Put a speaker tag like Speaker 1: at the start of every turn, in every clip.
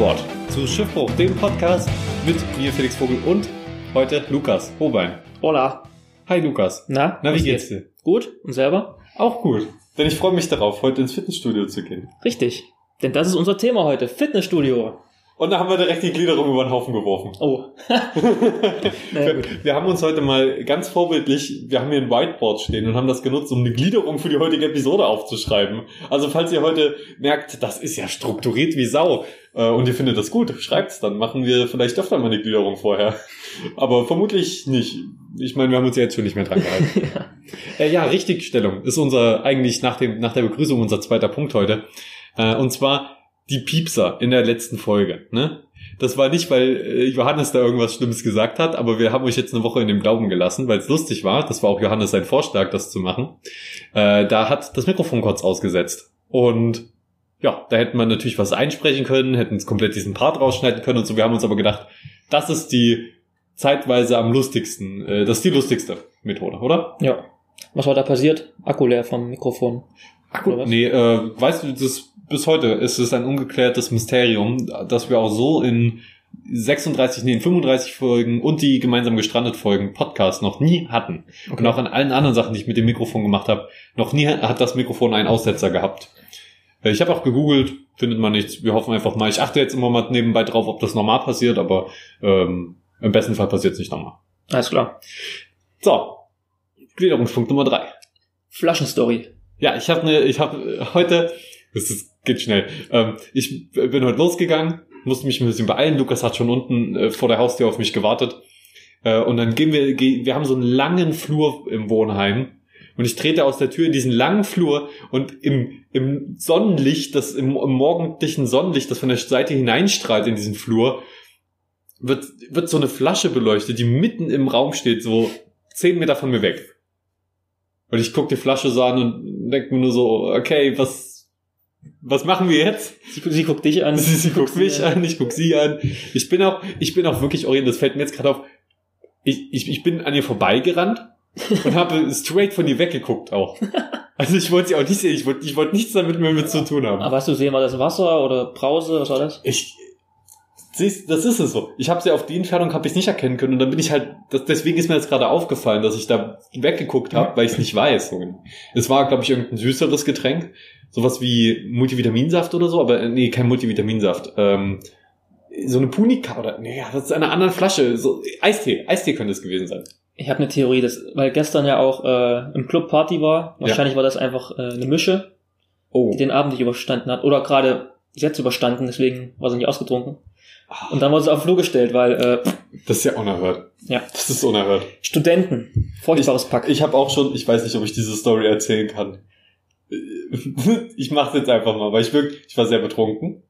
Speaker 1: Bord. Zu Schiffbruch, dem Podcast mit mir, Felix Vogel und heute Lukas Hobein.
Speaker 2: Hola.
Speaker 1: Hi Lukas.
Speaker 2: Na,
Speaker 1: Na, wie geht's
Speaker 2: geht?
Speaker 1: dir?
Speaker 2: Gut. Und selber?
Speaker 1: Auch gut. Denn ich freue mich darauf, heute ins Fitnessstudio zu gehen.
Speaker 2: Richtig. Denn das ist unser Thema heute. Fitnessstudio.
Speaker 1: Und da haben wir direkt die Gliederung über den Haufen geworfen.
Speaker 2: Oh.
Speaker 1: Wir, wir haben uns heute mal ganz vorbildlich, wir haben hier ein Whiteboard stehen und haben das genutzt, um eine Gliederung für die heutige Episode aufzuschreiben. Also falls ihr heute merkt, das ist ja strukturiert wie Sau äh, und ihr findet das gut, schreibt's, dann machen wir vielleicht öfter mal eine Gliederung vorher. Aber vermutlich nicht. Ich meine, wir haben uns ja jetzt schon nicht mehr dran gehalten.
Speaker 2: ja.
Speaker 1: Äh, ja, Richtigstellung ist unser, eigentlich nach, dem, nach der Begrüßung unser zweiter Punkt heute. Äh, und zwar die Piepser in der letzten Folge. Ne? Das war nicht, weil äh, Johannes da irgendwas Schlimmes gesagt hat, aber wir haben euch jetzt eine Woche in dem Glauben gelassen, weil es lustig war. Das war auch Johannes sein Vorschlag, das zu machen. Äh, da hat das Mikrofon kurz ausgesetzt. Und ja, da hätten wir natürlich was einsprechen können, hätten es komplett diesen Part rausschneiden können und so. Wir haben uns aber gedacht, das ist die zeitweise am lustigsten, äh, das ist die lustigste Methode, oder?
Speaker 2: ja. Was war da passiert? Akku leer vom Mikrofon. Oder was?
Speaker 1: nee, äh, weißt du, das, bis heute ist es ein ungeklärtes Mysterium, dass wir auch so in 36, nee, in 35 Folgen und die gemeinsam gestrandet Folgen Podcast noch nie hatten. Und auch an allen anderen Sachen, die ich mit dem Mikrofon gemacht habe, noch nie hat das Mikrofon einen Aussetzer gehabt. Äh, Ich habe auch gegoogelt, findet man nichts. Wir hoffen einfach mal. Ich achte jetzt immer mal nebenbei drauf, ob das normal passiert, aber ähm, im besten Fall passiert es nicht nochmal.
Speaker 2: Alles klar.
Speaker 1: So, Gliederungspunkt Nummer drei.
Speaker 2: Flaschenstory.
Speaker 1: Ja, ich habe ne, ich habe heute, das ist, geht schnell. Ähm, ich bin heute losgegangen, musste mich ein bisschen beeilen. Lukas hat schon unten äh, vor der Haustür auf mich gewartet. Äh, und dann gehen wir, geh, wir haben so einen langen Flur im Wohnheim. Und ich trete aus der Tür in diesen langen Flur und im, im Sonnenlicht, das im, im morgendlichen Sonnenlicht, das von der Seite hineinstrahlt in diesen Flur, wird, wird so eine Flasche beleuchtet, die mitten im Raum steht, so zehn Meter von mir weg. Und ich guck die Flasche so an und denk mir nur so, okay, was, was machen wir jetzt?
Speaker 2: Sie, sie guckt dich an.
Speaker 1: Sie, sie guckt mich an, ich guck sie an. Ich bin auch, ich bin auch wirklich orientiert, das fällt mir jetzt gerade auf. Ich, ich, ich bin an ihr vorbeigerannt und habe straight von ihr weggeguckt auch. Also ich wollte sie auch nicht sehen, ich wollte, ich wollte nichts damit mehr mit zu tun haben.
Speaker 2: Aber hast du gesehen, war das Wasser oder Brause? Was war das?
Speaker 1: Ich, siehst, das ist es so. Ich habe sie auf die Entfernung habe ich nicht erkennen können und dann bin ich halt, das, deswegen ist mir jetzt gerade aufgefallen, dass ich da weggeguckt habe, weil ich es nicht weiß. Es war, glaube ich, irgendein süßeres Getränk, sowas wie Multivitaminsaft oder so, aber äh, nee, kein Multivitaminsaft. Ähm, so eine Punika oder nee, das ist eine andere Flasche. So Eistee, Eistee könnte es gewesen sein.
Speaker 2: Ich habe eine Theorie, dass, weil gestern ja auch äh, im Club Party war. Wahrscheinlich war das einfach äh, eine Mische,
Speaker 1: Oh,
Speaker 2: die den Abend nicht überstanden hat. Oder gerade jetzt überstanden, deswegen war sie nicht ausgetrunken. Und dann wurde sie auf den Flur gestellt, weil äh,
Speaker 1: das ist ja unerhört.
Speaker 2: Ja.
Speaker 1: Das ist unerhört.
Speaker 2: Studenten, furchtbares Pack.
Speaker 1: Ich habe auch schon, ich weiß nicht, ob ich diese Story erzählen kann. Ich mache jetzt einfach mal, weil ich wirklich, ich war sehr betrunken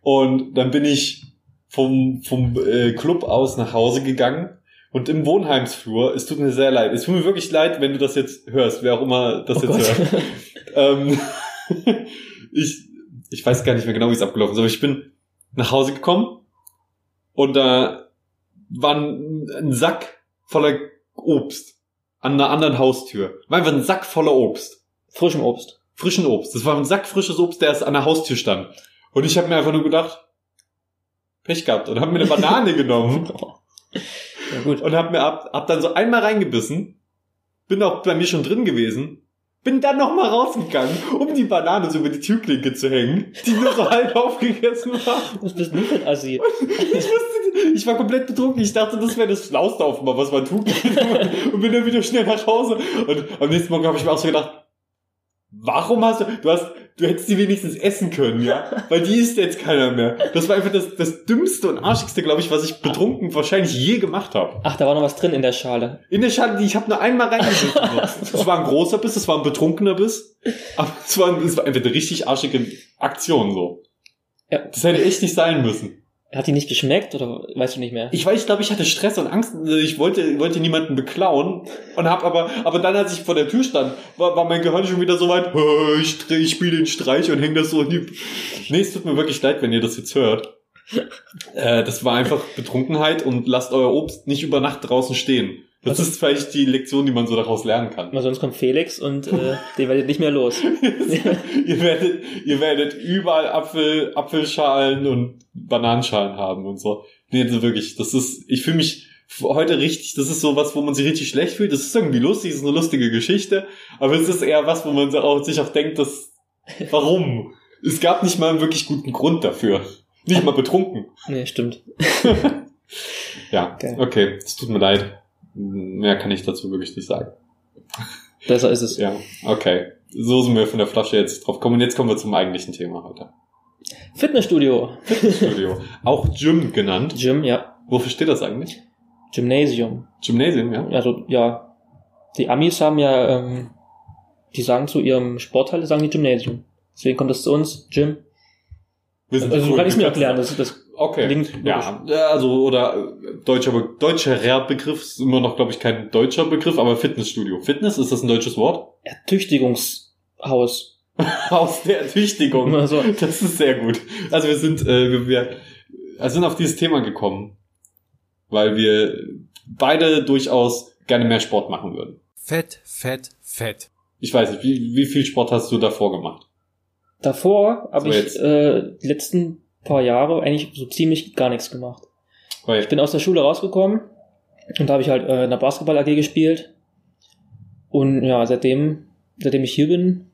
Speaker 1: und dann bin ich vom vom äh, Club aus nach Hause gegangen und im Wohnheimsflur. Es tut mir sehr leid. Es tut mir wirklich leid, wenn du das jetzt hörst, wer auch immer das
Speaker 2: Oh
Speaker 1: jetzt
Speaker 2: Gott.
Speaker 1: hört. Ähm, ich ich weiß gar nicht mehr genau, wie es abgelaufen ist, aber ich bin nach Hause gekommen und da war ein, ein Sack voller Obst an einer anderen Haustür. War einfach ein Sack voller Obst.
Speaker 2: Frischem Obst.
Speaker 1: Frischen Obst. Das war ein Sack frisches Obst, der erst an der Haustür stand. Und ich habe mir einfach nur gedacht, Pech gehabt und habe mir eine Banane genommen
Speaker 2: Ja gut.
Speaker 1: und habe mir ab, hab dann so einmal reingebissen, bin auch bei mir schon drin gewesen, bin dann noch mal rausgegangen, um die Banane so über die Türklinke zu hängen, die nur so halb aufgegessen war.
Speaker 2: Was bist du für ein Assi?
Speaker 1: Ich wusste, ich war komplett betrunken. Ich dachte, das wäre das Schlauste auf mal, was man tun kann. Und bin dann wieder schnell nach Hause. Und am nächsten Morgen habe ich mir auch so gedacht, warum hast du, du hast, du hättest die wenigstens essen können, ja? Weil die isst jetzt keiner mehr. Das war einfach das, das dümmste und arschigste, glaube ich, was ich betrunken wahrscheinlich je gemacht habe.
Speaker 2: Ach, da war noch was drin in der Schale.
Speaker 1: In der Schale, die ich habe nur einmal reingebissen. Es war ein großer Biss, es war ein betrunkener Biss. Aber es war, es war einfach eine richtig arschige Aktion, so.
Speaker 2: Ja.
Speaker 1: Das hätte echt nicht sein müssen.
Speaker 2: Hat die nicht geschmeckt oder weißt du nicht mehr?
Speaker 1: Ich weiß, ich glaube, ich hatte Stress und Angst. Ich wollte, wollte niemanden beklauen und hab aber, aber dann, als ich vor der Tür stand, war, war mein Gehirn schon wieder so weit. "Hä, Ich, ich spiele den Streich und häng das so in die. Nee, es tut mir wirklich leid, wenn ihr das jetzt hört. Äh, das war einfach Betrunkenheit und lasst euer Obst nicht über Nacht draußen stehen. Das ist vielleicht die Lektion, die man so daraus lernen kann.
Speaker 2: Weil sonst kommt Felix und äh, den werdet nicht mehr los.
Speaker 1: ihr, werdet, ihr werdet überall Apfel, Apfelschalen und Bananenschalen haben und so. Nee, also wirklich, das ist, ich fühle mich heute richtig, das ist so was, wo man sich richtig schlecht fühlt. Das ist irgendwie lustig, das ist eine lustige Geschichte, aber es ist eher was, wo man auch, sich auch denkt, dass, warum? Es gab nicht mal einen wirklich guten Grund dafür. Nicht mal betrunken.
Speaker 2: Nee, stimmt.
Speaker 1: ja, okay. okay, es tut mir leid. Mehr kann ich dazu wirklich nicht sagen.
Speaker 2: Besser ist es.
Speaker 1: Ja, okay. So sind wir von der Flasche jetzt drauf kommen. Und jetzt kommen wir zum eigentlichen Thema heute.
Speaker 2: Fitnessstudio.
Speaker 1: Fitnessstudio. Auch Gym genannt.
Speaker 2: Gym, ja.
Speaker 1: Wofür steht das eigentlich?
Speaker 2: Gymnasium.
Speaker 1: Gymnasium, ja.
Speaker 2: Also, ja. Die Amis haben ja, ähm, die sagen zu ihrem Sportteil, sagen die Gymnasium. Deswegen kommt das zu uns, Gym.
Speaker 1: Wissen
Speaker 2: Also,
Speaker 1: Sie,
Speaker 2: so kann ich mir erklären. Das, das
Speaker 1: Okay.
Speaker 2: Klingt
Speaker 1: ja, ja, also oder äh, deutscher deutscher Begriff ist immer noch, glaube ich, kein deutscher Begriff, aber Fitnessstudio. Fitness ist das ein deutsches Wort?
Speaker 2: Ertüchtigungshaus.
Speaker 1: Aus der Ertüchtigung.
Speaker 2: Also,
Speaker 1: Das ist sehr gut. Also wir sind äh, wir, wir sind auf dieses Thema gekommen, weil wir beide durchaus gerne mehr Sport machen würden.
Speaker 3: Fett, fett, fett.
Speaker 1: Ich weiß nicht, wie, wie viel Sport hast du davor gemacht?
Speaker 2: davor habe
Speaker 1: So,
Speaker 2: ich
Speaker 1: jetzt.
Speaker 2: äh, die letzten paar Jahre eigentlich so ziemlich gar nichts gemacht.
Speaker 1: Weil,
Speaker 2: Ich bin aus der Schule rausgekommen und da habe ich halt äh, in der Basketball AG gespielt. Und ja, seitdem, seitdem ich hier bin,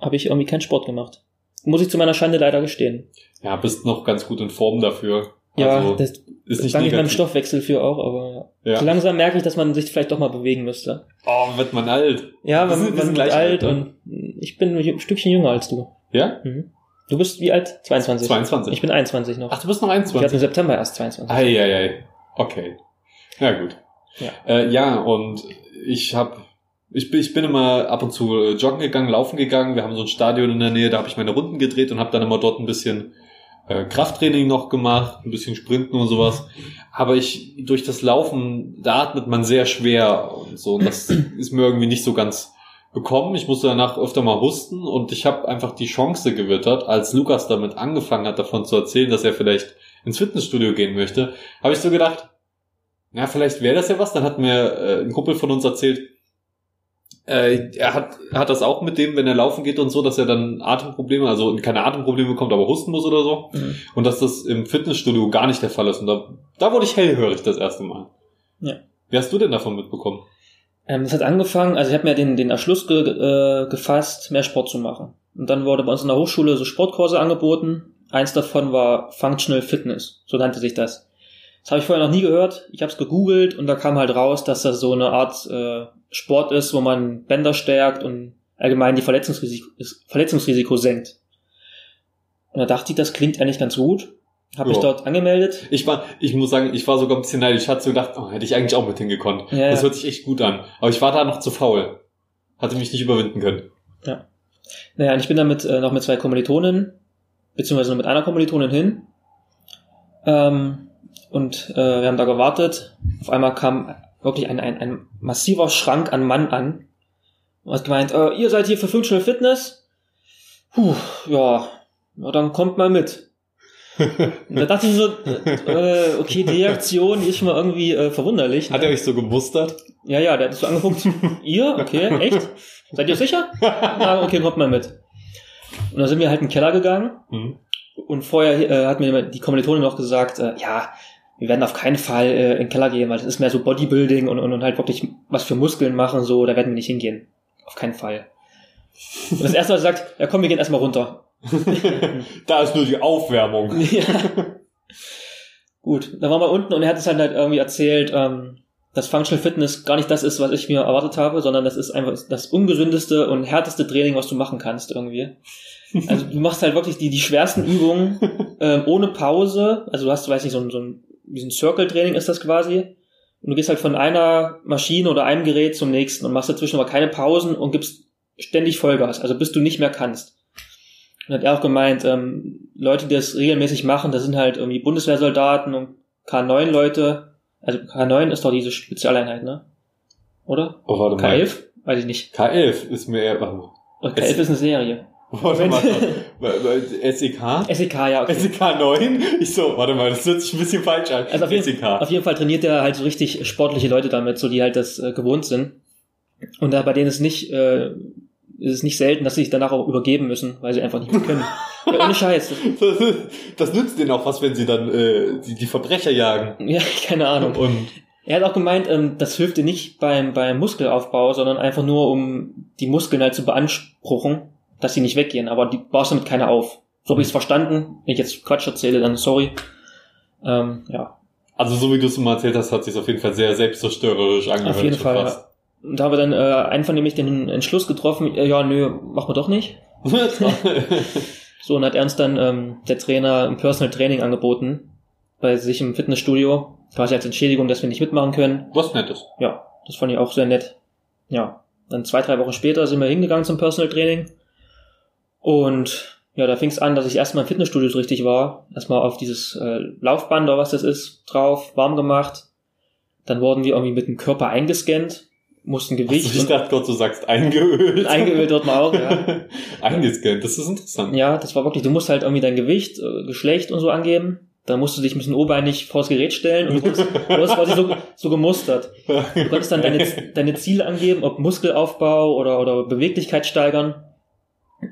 Speaker 2: habe ich irgendwie keinen Sport gemacht. Muss ich zu meiner Schande leider gestehen.
Speaker 1: ja, bist noch ganz gut in Form dafür.
Speaker 2: Ja,
Speaker 1: also,
Speaker 2: das
Speaker 1: ist nicht
Speaker 2: danke ich meinem. Stoffwechsel für auch, aber
Speaker 1: Ja.
Speaker 2: so langsam merke ich, dass man sich vielleicht doch mal bewegen müsste.
Speaker 1: Oh, wird man alt.
Speaker 2: Ja,
Speaker 1: Wir
Speaker 2: man,
Speaker 1: sind- wir
Speaker 2: man wird
Speaker 1: gleich
Speaker 2: alt
Speaker 1: alt, ne?
Speaker 2: und ich bin ein Stückchen jünger als du.
Speaker 1: Ja?
Speaker 2: Mhm. Du bist wie alt? 22.
Speaker 1: 22.
Speaker 2: Ich bin 21 noch.
Speaker 1: Ach, du bist noch
Speaker 2: ich hatte
Speaker 1: 21.
Speaker 2: im September erst 22.
Speaker 1: Eieiei. Okay. Na gut.
Speaker 2: Ja.
Speaker 1: Äh, ja, und ich habe ich bin, ich bin immer ab und zu äh, joggen gegangen, laufen gegangen. Wir haben so ein Stadion in der Nähe, da habe ich meine Runden gedreht und habe dann immer dort ein bisschen äh, Krafttraining noch gemacht, ein bisschen Sprinten und sowas. Aber ich durch das Laufen, da atmet man sehr schwer und so. Und das ist mir irgendwie nicht so ganz bekommen. Ich musste danach öfter mal husten und ich habe einfach die Chance gewittert, als Lukas damit angefangen hat, davon zu erzählen, dass er vielleicht ins Fitnessstudio gehen möchte, habe ich so gedacht, na, vielleicht wäre das ja was. Dann hat mir äh, ein Kumpel von uns erzählt, äh, er hat, hat das auch mit dem, wenn er laufen geht und so, dass er dann Atemprobleme, also keine Atemprobleme bekommt, aber husten muss oder so.
Speaker 2: Mhm.
Speaker 1: Und dass das im Fitnessstudio gar nicht der Fall ist. Und da, da wurde ich hellhörig das erste Mal.
Speaker 2: Ja.
Speaker 1: Wie hast du denn davon mitbekommen?
Speaker 2: Ähm, das hat angefangen, also ich habe mir den, den Entschluss ge, äh, gefasst, mehr Sport zu machen. Und dann wurde bei uns in der Hochschule so Sportkurse angeboten. Eins davon war Functional Fitness, so nannte sich das. Das habe ich vorher noch nie gehört. Ich habe es gegoogelt und da kam halt raus, dass das so eine Art äh, Sport ist, wo man Bänder stärkt und allgemein die Verletzungsrisiko, Verletzungsrisiko senkt. Und da dachte ich, das klingt eigentlich ganz gut. Habe mich
Speaker 1: Ja.
Speaker 2: dort angemeldet.
Speaker 1: Ich war, ich muss sagen, ich war sogar ein bisschen neidisch. Ich hatte so gedacht, oh, hätte ich eigentlich auch mit hingekonnt.
Speaker 2: Ja,
Speaker 1: Das
Speaker 2: ja.
Speaker 1: hört sich echt gut an. Aber ich war da noch zu faul. Hatte mich nicht überwinden können.
Speaker 2: Naja, und ich bin damit äh, noch mit zwei Kommilitonen, beziehungsweise nur mit einer Kommilitonin hin. Ähm, und äh, wir haben da gewartet. Auf einmal kam wirklich ein, ein, ein massiver Schrank an Mann an. Und hat gemeint, äh, ihr seid hier für Functional Fitness? Puh, ja, na, dann kommt mal mit. Und da dachte ich so, äh, okay, die Reaktion die ist schon mal irgendwie äh, verwunderlich.
Speaker 1: Hat er euch so gemustert?
Speaker 2: Ja, ja, der hat es so angeguckt. Ihr? Okay, echt? Seid ihr sicher? Na, okay, kommt mal mit. Und dann sind wir halt in den Keller gegangen
Speaker 1: Mhm.
Speaker 2: und vorher äh, hat mir die Kommilitonin noch gesagt, äh, ja, wir werden auf keinen Fall äh, in den Keller gehen, weil das ist mehr so Bodybuilding und, und, und halt wirklich was für Muskeln machen, so, da werden wir nicht hingehen. Auf keinen Fall. Und das erste, er sagt, ja komm, wir gehen erstmal runter.
Speaker 1: da ist nur die Aufwärmung.
Speaker 2: ja. Gut, dann waren wir unten und er hat es halt, halt irgendwie erzählt, ähm, dass Functional Fitness gar nicht das ist, was ich mir erwartet habe, sondern das ist einfach das ungesündeste und härteste Training, was du machen kannst irgendwie. Also du machst halt wirklich die, die schwersten Übungen ähm, ohne Pause. Also du hast, weiß nicht, so ein, so ein, wie so ein Circle-Training ist das quasi. Und du gehst halt von einer Maschine oder einem Gerät zum nächsten und machst dazwischen aber keine Pausen und gibst ständig Vollgas, also bis du nicht mehr kannst. Und hat er auch gemeint, ähm, Leute, die das regelmäßig machen, das sind halt irgendwie Bundeswehrsoldaten und K9-Leute. Also K9 ist doch diese Spezialeinheit, ne? Oder?
Speaker 1: Oh, warte mal.
Speaker 2: K11? Weiß ich nicht.
Speaker 1: K11 ist mir eher.
Speaker 2: Oder K11 ist eine Serie.
Speaker 1: Warte mal, SEK?
Speaker 2: SEK, ja, okay.
Speaker 1: SEK 9? Ich so, warte mal, das hört sich ein bisschen falsch an.
Speaker 2: Also auf jeden,
Speaker 1: SEK.
Speaker 2: auf jeden Fall trainiert er halt so richtig sportliche Leute damit, so die halt das äh, gewohnt sind. Und da bei denen ist nicht, äh, ist es nicht selten, dass sie sich danach auch übergeben müssen, weil sie einfach nicht mehr können. ja, ohne Scheiß.
Speaker 1: Das, das nützt denen auch was, wenn sie dann äh, die, die Verbrecher jagen.
Speaker 2: Ja, keine Ahnung.
Speaker 1: Und
Speaker 2: Er hat auch gemeint, ähm, das hilft dir nicht beim, beim Muskelaufbau, sondern einfach nur, um die Muskeln halt zu beanspruchen, dass sie nicht weggehen. Aber die baust damit keine auf. So habe ich es verstanden. Wenn ich jetzt Quatsch erzähle, dann sorry. Ähm, ja,
Speaker 1: also so wie du es mal erzählt hast, hat sich auf jeden Fall sehr selbstzerstörerisch angehört.
Speaker 2: auf jeden Fall. Ja. Und da haben wir dann äh, einvernehmlich den Entschluss getroffen, äh, ja, nö, machen wir doch nicht. So, und hat Ernst dann ähm, der Trainer ein Personal Training angeboten bei sich im Fitnessstudio, quasi als Entschädigung, dass wir nicht mitmachen können.
Speaker 1: was Nettes.
Speaker 2: Ja, das fand ich auch sehr nett. Ja, dann zwei, drei Wochen später sind wir hingegangen zum Personal Training. Und ja, da fing es an, dass ich erstmal im Fitnessstudio so richtig war. Erstmal auf dieses äh, Laufband oder was das ist, drauf, warm gemacht. Dann wurden wir irgendwie mit dem Körper eingescannt, mussten Gewicht
Speaker 1: Also ich dachte Gott, du sagst eingeölt.
Speaker 2: eingeölt wird man auch, ja.
Speaker 1: Eingescannt, das ist interessant.
Speaker 2: Ja, das war wirklich, du musst halt irgendwie dein Gewicht, äh, Geschlecht und so angeben. Dann musst du dich ein bisschen obeinig vors Gerät stellen und du wurdest, wurdest quasi so, so gemustert. Du konntest dann deine, deine Ziele angeben, ob Muskelaufbau oder, oder Beweglichkeit steigern.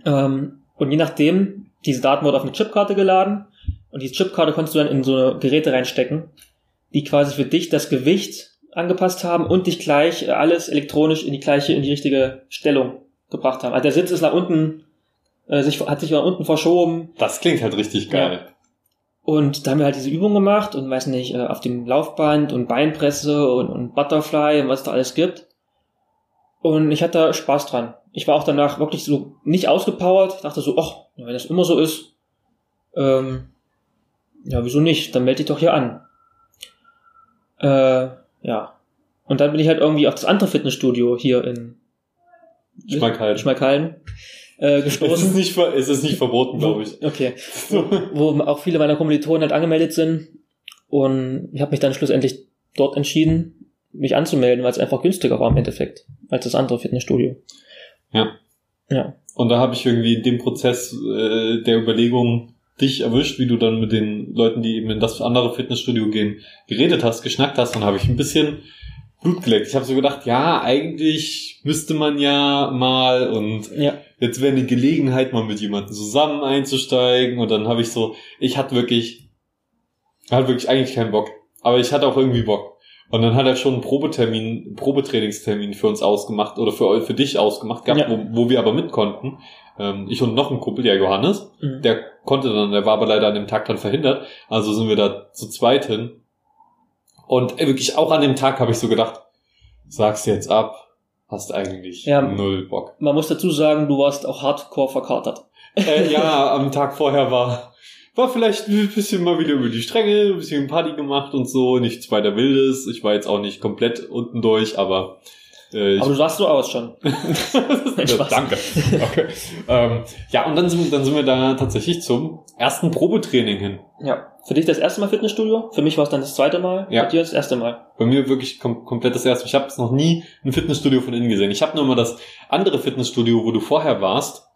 Speaker 2: Ähm, und je nachdem, diese Daten wurden auf eine Chipkarte geladen und diese Chipkarte konntest du dann in so eine Geräte reinstecken, die quasi für dich das Gewicht angepasst haben und dich gleich äh, alles elektronisch in die gleiche, in die richtige Stellung gebracht haben. Also der Sitz ist nach unten, äh, sich, hat sich nach unten verschoben,
Speaker 1: Das klingt halt richtig geil.
Speaker 2: und da haben wir halt diese Übung gemacht und weiß nicht, äh, auf dem Laufband und Beinpresse und, und Butterfly und was da alles gibt. Und ich hatte Spaß dran. Ich war auch danach wirklich so nicht ausgepowert. Ich dachte so, ach, wenn das immer so ist, ähm, ja, wieso nicht? Dann melde dich doch hier an. Äh, ja. Und dann bin ich halt irgendwie auf das andere Fitnessstudio hier in
Speaker 1: Schmackhallen.
Speaker 2: Schmalkalden äh,
Speaker 1: Es ist
Speaker 2: gestoßen.
Speaker 1: nicht, es ist nicht verboten, glaube ich.
Speaker 2: Okay wo auch viele meiner Kommilitonen halt angemeldet sind. Und ich habe mich dann schlussendlich dort entschieden, mich anzumelden, weil es einfach günstiger war im Endeffekt als das andere Fitnessstudio.
Speaker 1: Ja.
Speaker 2: Ja.
Speaker 1: Und da habe ich irgendwie in dem Prozess äh, der Überlegung dich erwischt, wie du dann mit den Leuten, die eben in das andere Fitnessstudio gehen, geredet hast, geschnackt hast. Und habe ich ein bisschen Blut geleckt. Ich habe so gedacht, ja, eigentlich müsste man ja mal und
Speaker 2: Ja.
Speaker 1: jetzt wäre eine Gelegenheit, mal mit jemandem zusammen einzusteigen. Und dann habe ich so, ich hatte wirklich, hatte wirklich eigentlich keinen Bock. Aber ich hatte auch irgendwie Bock. Und dann hat er schon einen Probetermin, einen Probetrainingstermin für uns ausgemacht oder für, für dich ausgemacht gehabt,
Speaker 2: Ja.
Speaker 1: wo, wo wir aber mit konnten. Ähm, ich und noch ein Kumpel, der Johannes,
Speaker 2: Mhm.
Speaker 1: der konnte dann, der war aber leider an dem Tag dann verhindert. Also sind wir da zu zweit hin. Und ey, wirklich auch an dem Tag habe ich so gedacht, sag's jetzt ab, hast eigentlich
Speaker 2: Ja.
Speaker 1: null Bock.
Speaker 2: Man muss dazu sagen, du warst auch hardcore verkatert.
Speaker 1: Äh, ja, am Tag vorher war, war vielleicht ein bisschen mal wieder über die Stränge, ein bisschen Party gemacht und so, nichts weiter Wildes. Ich war jetzt auch nicht komplett unten durch, aber äh,
Speaker 2: Aber du sahst so aus schon. Nein, Spaß.
Speaker 1: Danke. Okay. ähm, ja, und dann sind, dann sind wir da tatsächlich zum ersten Probetraining hin.
Speaker 2: Ja. Für dich das erste Mal Fitnessstudio? Für mich war es dann das zweite Mal.
Speaker 1: Ja.
Speaker 2: Bei dir das erste Mal.
Speaker 1: Bei mir wirklich kom komplett das erste. Ich habe noch nie ein Fitnessstudio von innen gesehen. Ich habe nur mal das andere Fitnessstudio, wo du vorher warst,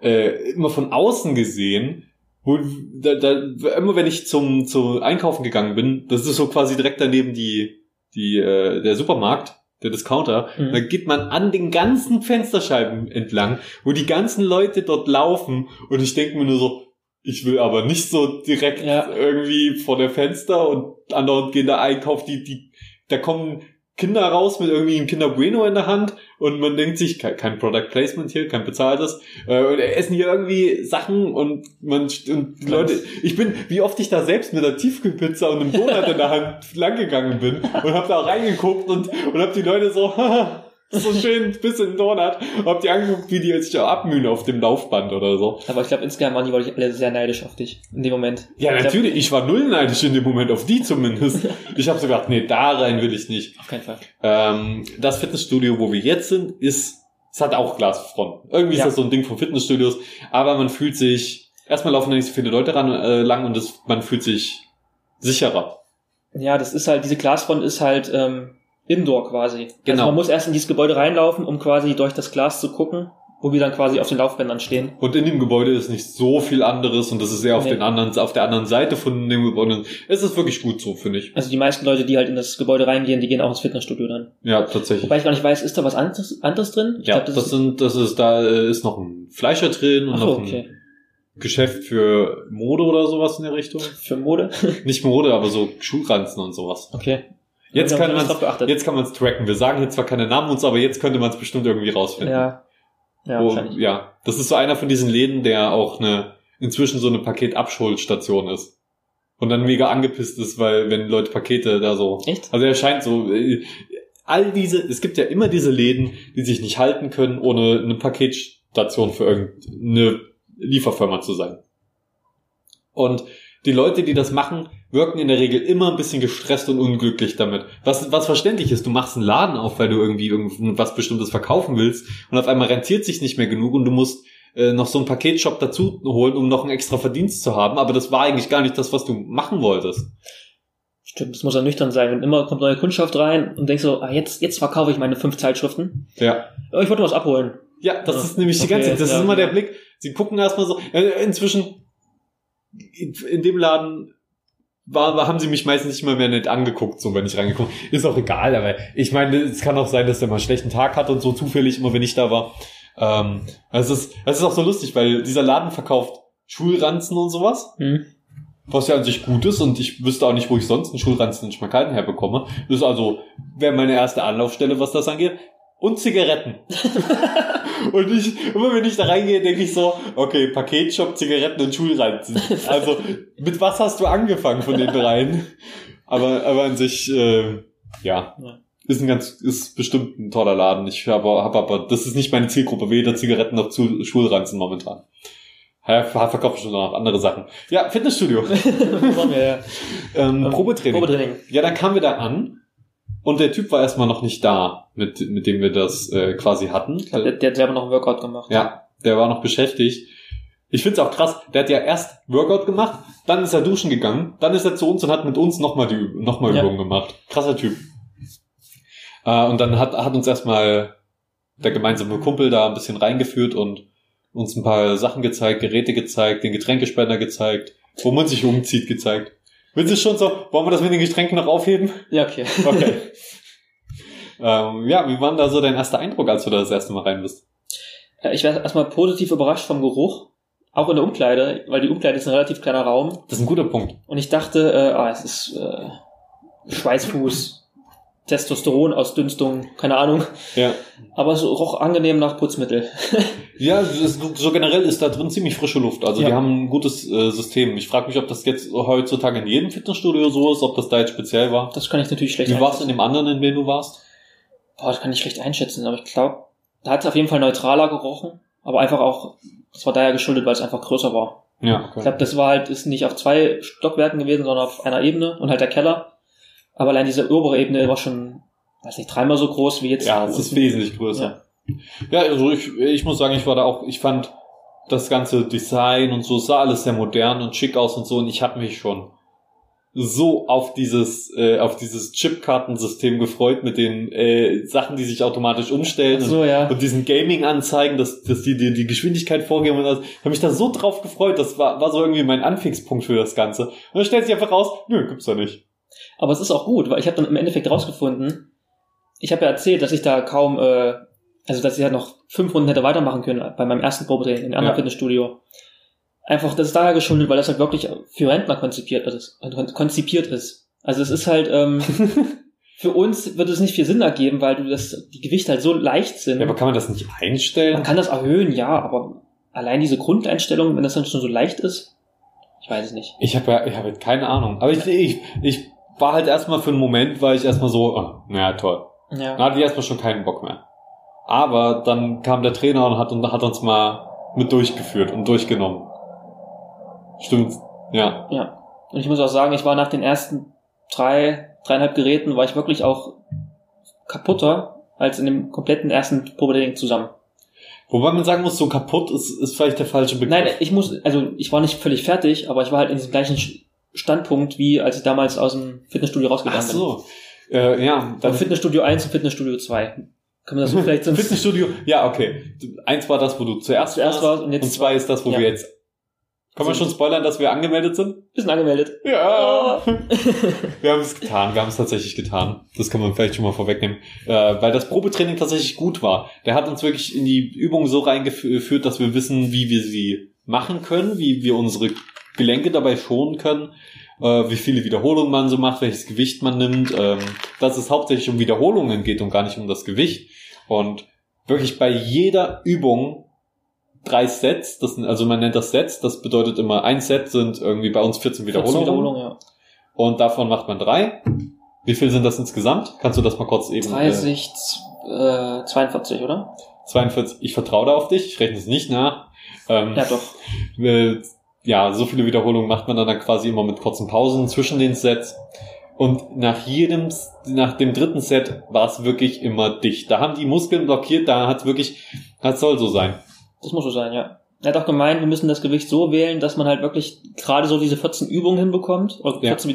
Speaker 1: äh, immer von außen gesehen. Wo, da, da, immer wenn ich zum, zum Einkaufen gegangen bin, das ist so quasi direkt daneben die, die, äh, der Supermarkt, der Discounter.
Speaker 2: Mhm.
Speaker 1: Da geht man an den ganzen Fensterscheiben entlang, wo die ganzen Leute dort laufen und ich denke mir nur so, ich will aber nicht so direkt
Speaker 2: Ja.
Speaker 1: irgendwie vor der Fenster und andauernd gehen da einkaufen, die, die, da kommen Kinder raus mit irgendwie einem Kinder Bueno in der Hand und man denkt sich, kein, kein Product Placement hier, kein bezahltes, äh, und essen hier irgendwie Sachen und man, und die Leute, ich bin, wie oft ich da selbst mit einer Tiefkühlpizza und einem Donut in der Hand langgegangen bin und hab da reingeguckt und, und hab die Leute so, so schön bisschen Donut, und hab die angeguckt, wie die sich da abmühen auf dem Laufband oder so.
Speaker 2: Aber ich glaube, insgeheim waren die wirklich alle sehr neidisch auf dich in dem Moment.
Speaker 1: Ja,
Speaker 2: Ich glaub,
Speaker 1: natürlich, ich war null neidisch in dem Moment, auf die zumindest. Ich habe so gedacht, nee, da rein will ich nicht.
Speaker 2: Auf keinen Fall.
Speaker 1: Ähm, das Fitnessstudio, wo wir jetzt sind, ist, es hat auch Glasfronten. Irgendwie
Speaker 2: Ja.
Speaker 1: ist das so ein Ding von Fitnessstudios, aber man fühlt sich, erstmal laufen da nicht so viele Leute ran, äh, lang und das, man fühlt sich sicherer.
Speaker 2: Ja, das ist halt, diese Glasfront ist halt ähm, Indoor quasi.
Speaker 1: Genau.
Speaker 2: Also man muss erst in dieses Gebäude reinlaufen, um quasi durch das Glas zu gucken wo wir dann quasi auf den Laufbändern stehen.
Speaker 1: Und in dem Gebäude ist nicht so viel anderes und das ist eher auf
Speaker 2: Nee.
Speaker 1: den anderen, auf der anderen Seite von dem Gebäude. Es ist wirklich gut so, finde ich.
Speaker 2: Also die meisten Leute, die halt in das Gebäude reingehen, die gehen auch ins Fitnessstudio dann.
Speaker 1: Ja, tatsächlich.
Speaker 2: Wobei ich gar nicht weiß, ist da was anderes, anderes drin? Ich
Speaker 1: ja,
Speaker 2: glaub,
Speaker 1: das, sind, das ist, da ist noch ein Fleischer drin und
Speaker 2: Ach so,
Speaker 1: noch
Speaker 2: okay.
Speaker 1: ein Geschäft für Mode oder sowas in der Richtung.
Speaker 2: Für Mode?
Speaker 1: Nicht Mode, aber so Schulranzen und sowas.
Speaker 2: Okay.
Speaker 1: Jetzt kann man jetzt kann man es tracken. Wir sagen jetzt zwar keine Namen uns, aber jetzt könnte man es bestimmt irgendwie rausfinden.
Speaker 2: Ja. Ja,
Speaker 1: Wo, ja, das ist so einer von diesen Läden, der auch eine inzwischen so eine Paketabschulstation ist. Und dann mega angepisst ist, weil wenn Leute Pakete da so.
Speaker 2: Echt?
Speaker 1: Also er scheint so. äh, All diese, es gibt ja immer diese Läden, die sich nicht halten können, ohne eine Paketstation für irgendeine Lieferfirma zu sein. Und die Leute, die das machen, wirken in der Regel immer ein bisschen gestresst und unglücklich damit. Was, was verständlich ist, du machst einen Laden auf, weil du irgendwie irgendwas Bestimmtes verkaufen willst und auf einmal rentiert sich nicht mehr genug und du musst äh, noch so einen Paketshop dazu holen, um noch einen extra Verdienst zu haben, aber das war eigentlich gar nicht das, was du machen wolltest.
Speaker 2: Stimmt, das muss ja nüchtern sein. Wenn immer kommt neue Kundschaft rein und denkst so, ah, jetzt, jetzt verkaufe ich meine fünf Zeitschriften.
Speaker 1: Ja.
Speaker 2: Ich wollte was abholen.
Speaker 1: Ja, das
Speaker 2: Ja.
Speaker 1: ist nämlich die
Speaker 2: Okay,
Speaker 1: ganze Zeit, das
Speaker 2: ja.
Speaker 1: ist immer der Blick. Sie gucken erstmal so, äh, inzwischen, in, in dem Laden war, haben sie mich meistens nicht mal mehr nett angeguckt, so wenn ich reingekommen Ist auch egal, aber ich meine, es kann auch sein, dass der mal einen schlechten Tag hat und so zufällig immer, wenn ich da war. Ähm, es ist, es ist auch so lustig, weil dieser Laden verkauft Schulranzen und sowas,
Speaker 2: Hm.
Speaker 1: was ja an sich gut ist und ich wüsste auch nicht, wo ich sonst einen Schulranzen in Schmackhalden herbekomme. Das ist also, wäre meine erste Anlaufstelle, was das angeht. Und Zigaretten. und ich, immer wenn ich da reingehe, denke ich so, okay, Paketshop, Zigaretten und Schulranzen. Also, mit was hast du angefangen von den dreien? Aber, aber an sich, äh, ja. Ist ein ganz, ist bestimmt ein toller Laden. Ich habe hab aber, das ist nicht meine Zielgruppe, weder Zigaretten noch zu Schulranzen momentan. Ja, verkaufe schon noch andere Sachen. Ja, Fitnessstudio.
Speaker 2: Waren wir, ja.
Speaker 1: Ähm,
Speaker 2: Ähm,
Speaker 1: Probetraining.
Speaker 2: Probetraining.
Speaker 1: Ja, dann kamen wir da an und der Typ war erstmal noch nicht da, mit, mit dem wir das äh, quasi hatten.
Speaker 2: Der, der hat selber noch einen Workout gemacht.
Speaker 1: Ja, der war noch beschäftigt. Ich find's auch krass, der hat ja erst Workout gemacht, dann ist er duschen gegangen, dann ist er zu uns und hat mit uns nochmal die Üb- noch mal
Speaker 2: Ja.
Speaker 1: Übungen gemacht. Krasser Typ. Äh, und dann hat, hat uns erstmal der gemeinsame Kumpel da ein bisschen reingeführt und uns ein paar Sachen gezeigt, Geräte gezeigt, den Getränkespender gezeigt, wo man sich umzieht gezeigt. Willst du schon so, wollen wir das mit den Getränken noch aufheben?
Speaker 2: Ja, okay.
Speaker 1: Okay. ähm, ja, wie war denn da so dein erster Eindruck, als du da das erste Mal rein bist?
Speaker 2: Äh, Ich war erstmal positiv überrascht vom Geruch. Auch in der Umkleide, weil die Umkleide ist ein relativ kleiner Raum.
Speaker 1: Das ist ein guter Punkt.
Speaker 2: Und ich dachte, äh, ah, es ist äh, Schweißfuß, Testosteron, Ausdünstung, keine Ahnung.
Speaker 1: Ja.
Speaker 2: Aber es roch angenehm nach Putzmittel.
Speaker 1: Ja, so generell ist da drin ziemlich frische Luft. Also
Speaker 2: Ja.
Speaker 1: die haben ein gutes äh, System. Ich frage mich, ob das jetzt heutzutage in jedem Fitnessstudio so ist, ob das da jetzt speziell war.
Speaker 2: Das kann ich natürlich schlecht
Speaker 1: Wie war's in dem anderen, in dem du warst?
Speaker 2: Boah, das kann ich schlecht einschätzen, aber ich glaube, da hat es auf jeden Fall neutraler gerochen. Aber einfach auch, das war daher geschuldet, weil es einfach größer war.
Speaker 1: Ja,
Speaker 2: Ich glaube, das war halt, ist nicht auf zwei Stockwerken gewesen, sondern auf einer Ebene und halt der Keller. Aber allein diese obere Ebene war schon, weiß nicht, dreimal so groß wie jetzt.
Speaker 1: Ja, es ist wesentlich größer. Ja, also ich, ich muss sagen, ich war da auch, ich fand das ganze Design und so, sah alles sehr modern und schick aus und so und ich habe mich schon so auf dieses äh, auf dieses Chipkartensystem gefreut mit den äh, Sachen, die sich automatisch umstellen
Speaker 2: so, ja.
Speaker 1: und, und diesen Gaming-Anzeigen, dass, dass die, die die Geschwindigkeit vorgeben und das. Ich habe mich da so drauf gefreut, das war, war so irgendwie mein Anfangspunkt für das Ganze. Und dann stellt sich einfach raus, nö, gibt's da nicht.
Speaker 2: Aber es ist auch gut, weil ich habe dann im Endeffekt rausgefunden, ich habe ja erzählt, dass ich da kaum, äh, also dass ich halt noch fünf Runden hätte weitermachen können bei meinem ersten Probetraining in einem anderen
Speaker 1: Ja.
Speaker 2: Fitnessstudio. Einfach, das ist daher geschuldet, weil das halt wirklich für Rentner konzipiert ist. Konzipiert ist. Also es ist halt, ähm, für uns wird es nicht viel Sinn ergeben, weil du das, die Gewichte halt so leicht sind.
Speaker 1: Ja, aber kann man das nicht einstellen?
Speaker 2: Man kann das erhöhen, ja, aber allein diese Grundeinstellung, wenn das dann schon so leicht ist, ich weiß es nicht.
Speaker 1: Ich habe ja, ich habe keine Ahnung. Aber ich, ich, ich war halt erstmal für einen Moment, war ich erstmal so, ah, naja, toll.
Speaker 2: Ja.
Speaker 1: Dann hatte ich erstmal schon keinen Bock mehr. Aber dann kam der Trainer und hat, und hat uns mal mit durchgeführt und durchgenommen. Stimmt, ja.
Speaker 2: Ja. Und ich muss auch sagen, ich war nach den ersten drei, dreieinhalb Geräten, war ich wirklich auch kaputter als in dem kompletten ersten Probetraining zusammen.
Speaker 1: Wobei man sagen muss, so kaputt ist, ist vielleicht der falsche Begriff.
Speaker 2: Nein, ich muss, also ich war nicht völlig fertig, aber ich war halt in diesem gleichen Standpunkt, wie als ich damals aus dem Fitnessstudio
Speaker 1: Ach
Speaker 2: rausgegangen bin.
Speaker 1: so. Äh, ja,
Speaker 2: Von
Speaker 1: dann,
Speaker 2: Fitnessstudio 1 und Fitnessstudio 2. Kann man das so vielleicht so
Speaker 1: Fitnessstudio, ja, okay. Eins war das, wo du zuerst,
Speaker 2: Zuerst warst und
Speaker 1: und,
Speaker 2: jetzt-
Speaker 1: zwei ist das, wo
Speaker 2: Ja.
Speaker 1: wir jetzt. Kann man
Speaker 2: Sind-
Speaker 1: schon spoilern, dass wir angemeldet sind?
Speaker 2: bisschen angemeldet.
Speaker 1: Ja. wir haben es getan, wir haben es tatsächlich getan. Das kann man vielleicht schon mal vorwegnehmen. Äh, weil das Probetraining tatsächlich gut war. Der hat uns wirklich in die Übung so reingeführt, dass wir wissen, wie wir sie machen können, wie wir unsere Gelenke dabei schonen können, äh, wie viele Wiederholungen man so macht, welches Gewicht man nimmt, ähm, dass es hauptsächlich um Wiederholungen geht und gar nicht um das Gewicht. Und wirklich bei jeder Übung drei Sets, das also man nennt das Sets, das bedeutet immer ein Set sind irgendwie bei uns 14 Wiederholungen.
Speaker 2: 14 Wiederholungen, ja.
Speaker 1: Und davon macht man drei. Wie viel sind das insgesamt? Kannst du das mal kurz eben?
Speaker 2: 30, äh, 42, oder?
Speaker 1: Äh, 42. Ich vertraue da auf dich. Ich rechne es nicht nach. Ähm,
Speaker 2: Ja, doch.
Speaker 1: ja, so viele Wiederholungen macht man dann, dann quasi immer mit kurzen Pausen zwischen den Sets. Und nach jedem, nach dem dritten Set war es wirklich immer dicht. Da haben die Muskeln blockiert, da hat es wirklich, das soll so sein.
Speaker 2: Das muss so sein, ja. Er hat auch gemeint, wir müssen das Gewicht so wählen, dass man halt wirklich gerade so diese 14 Übungen hinbekommt, oder
Speaker 1: Ja.
Speaker 2: 14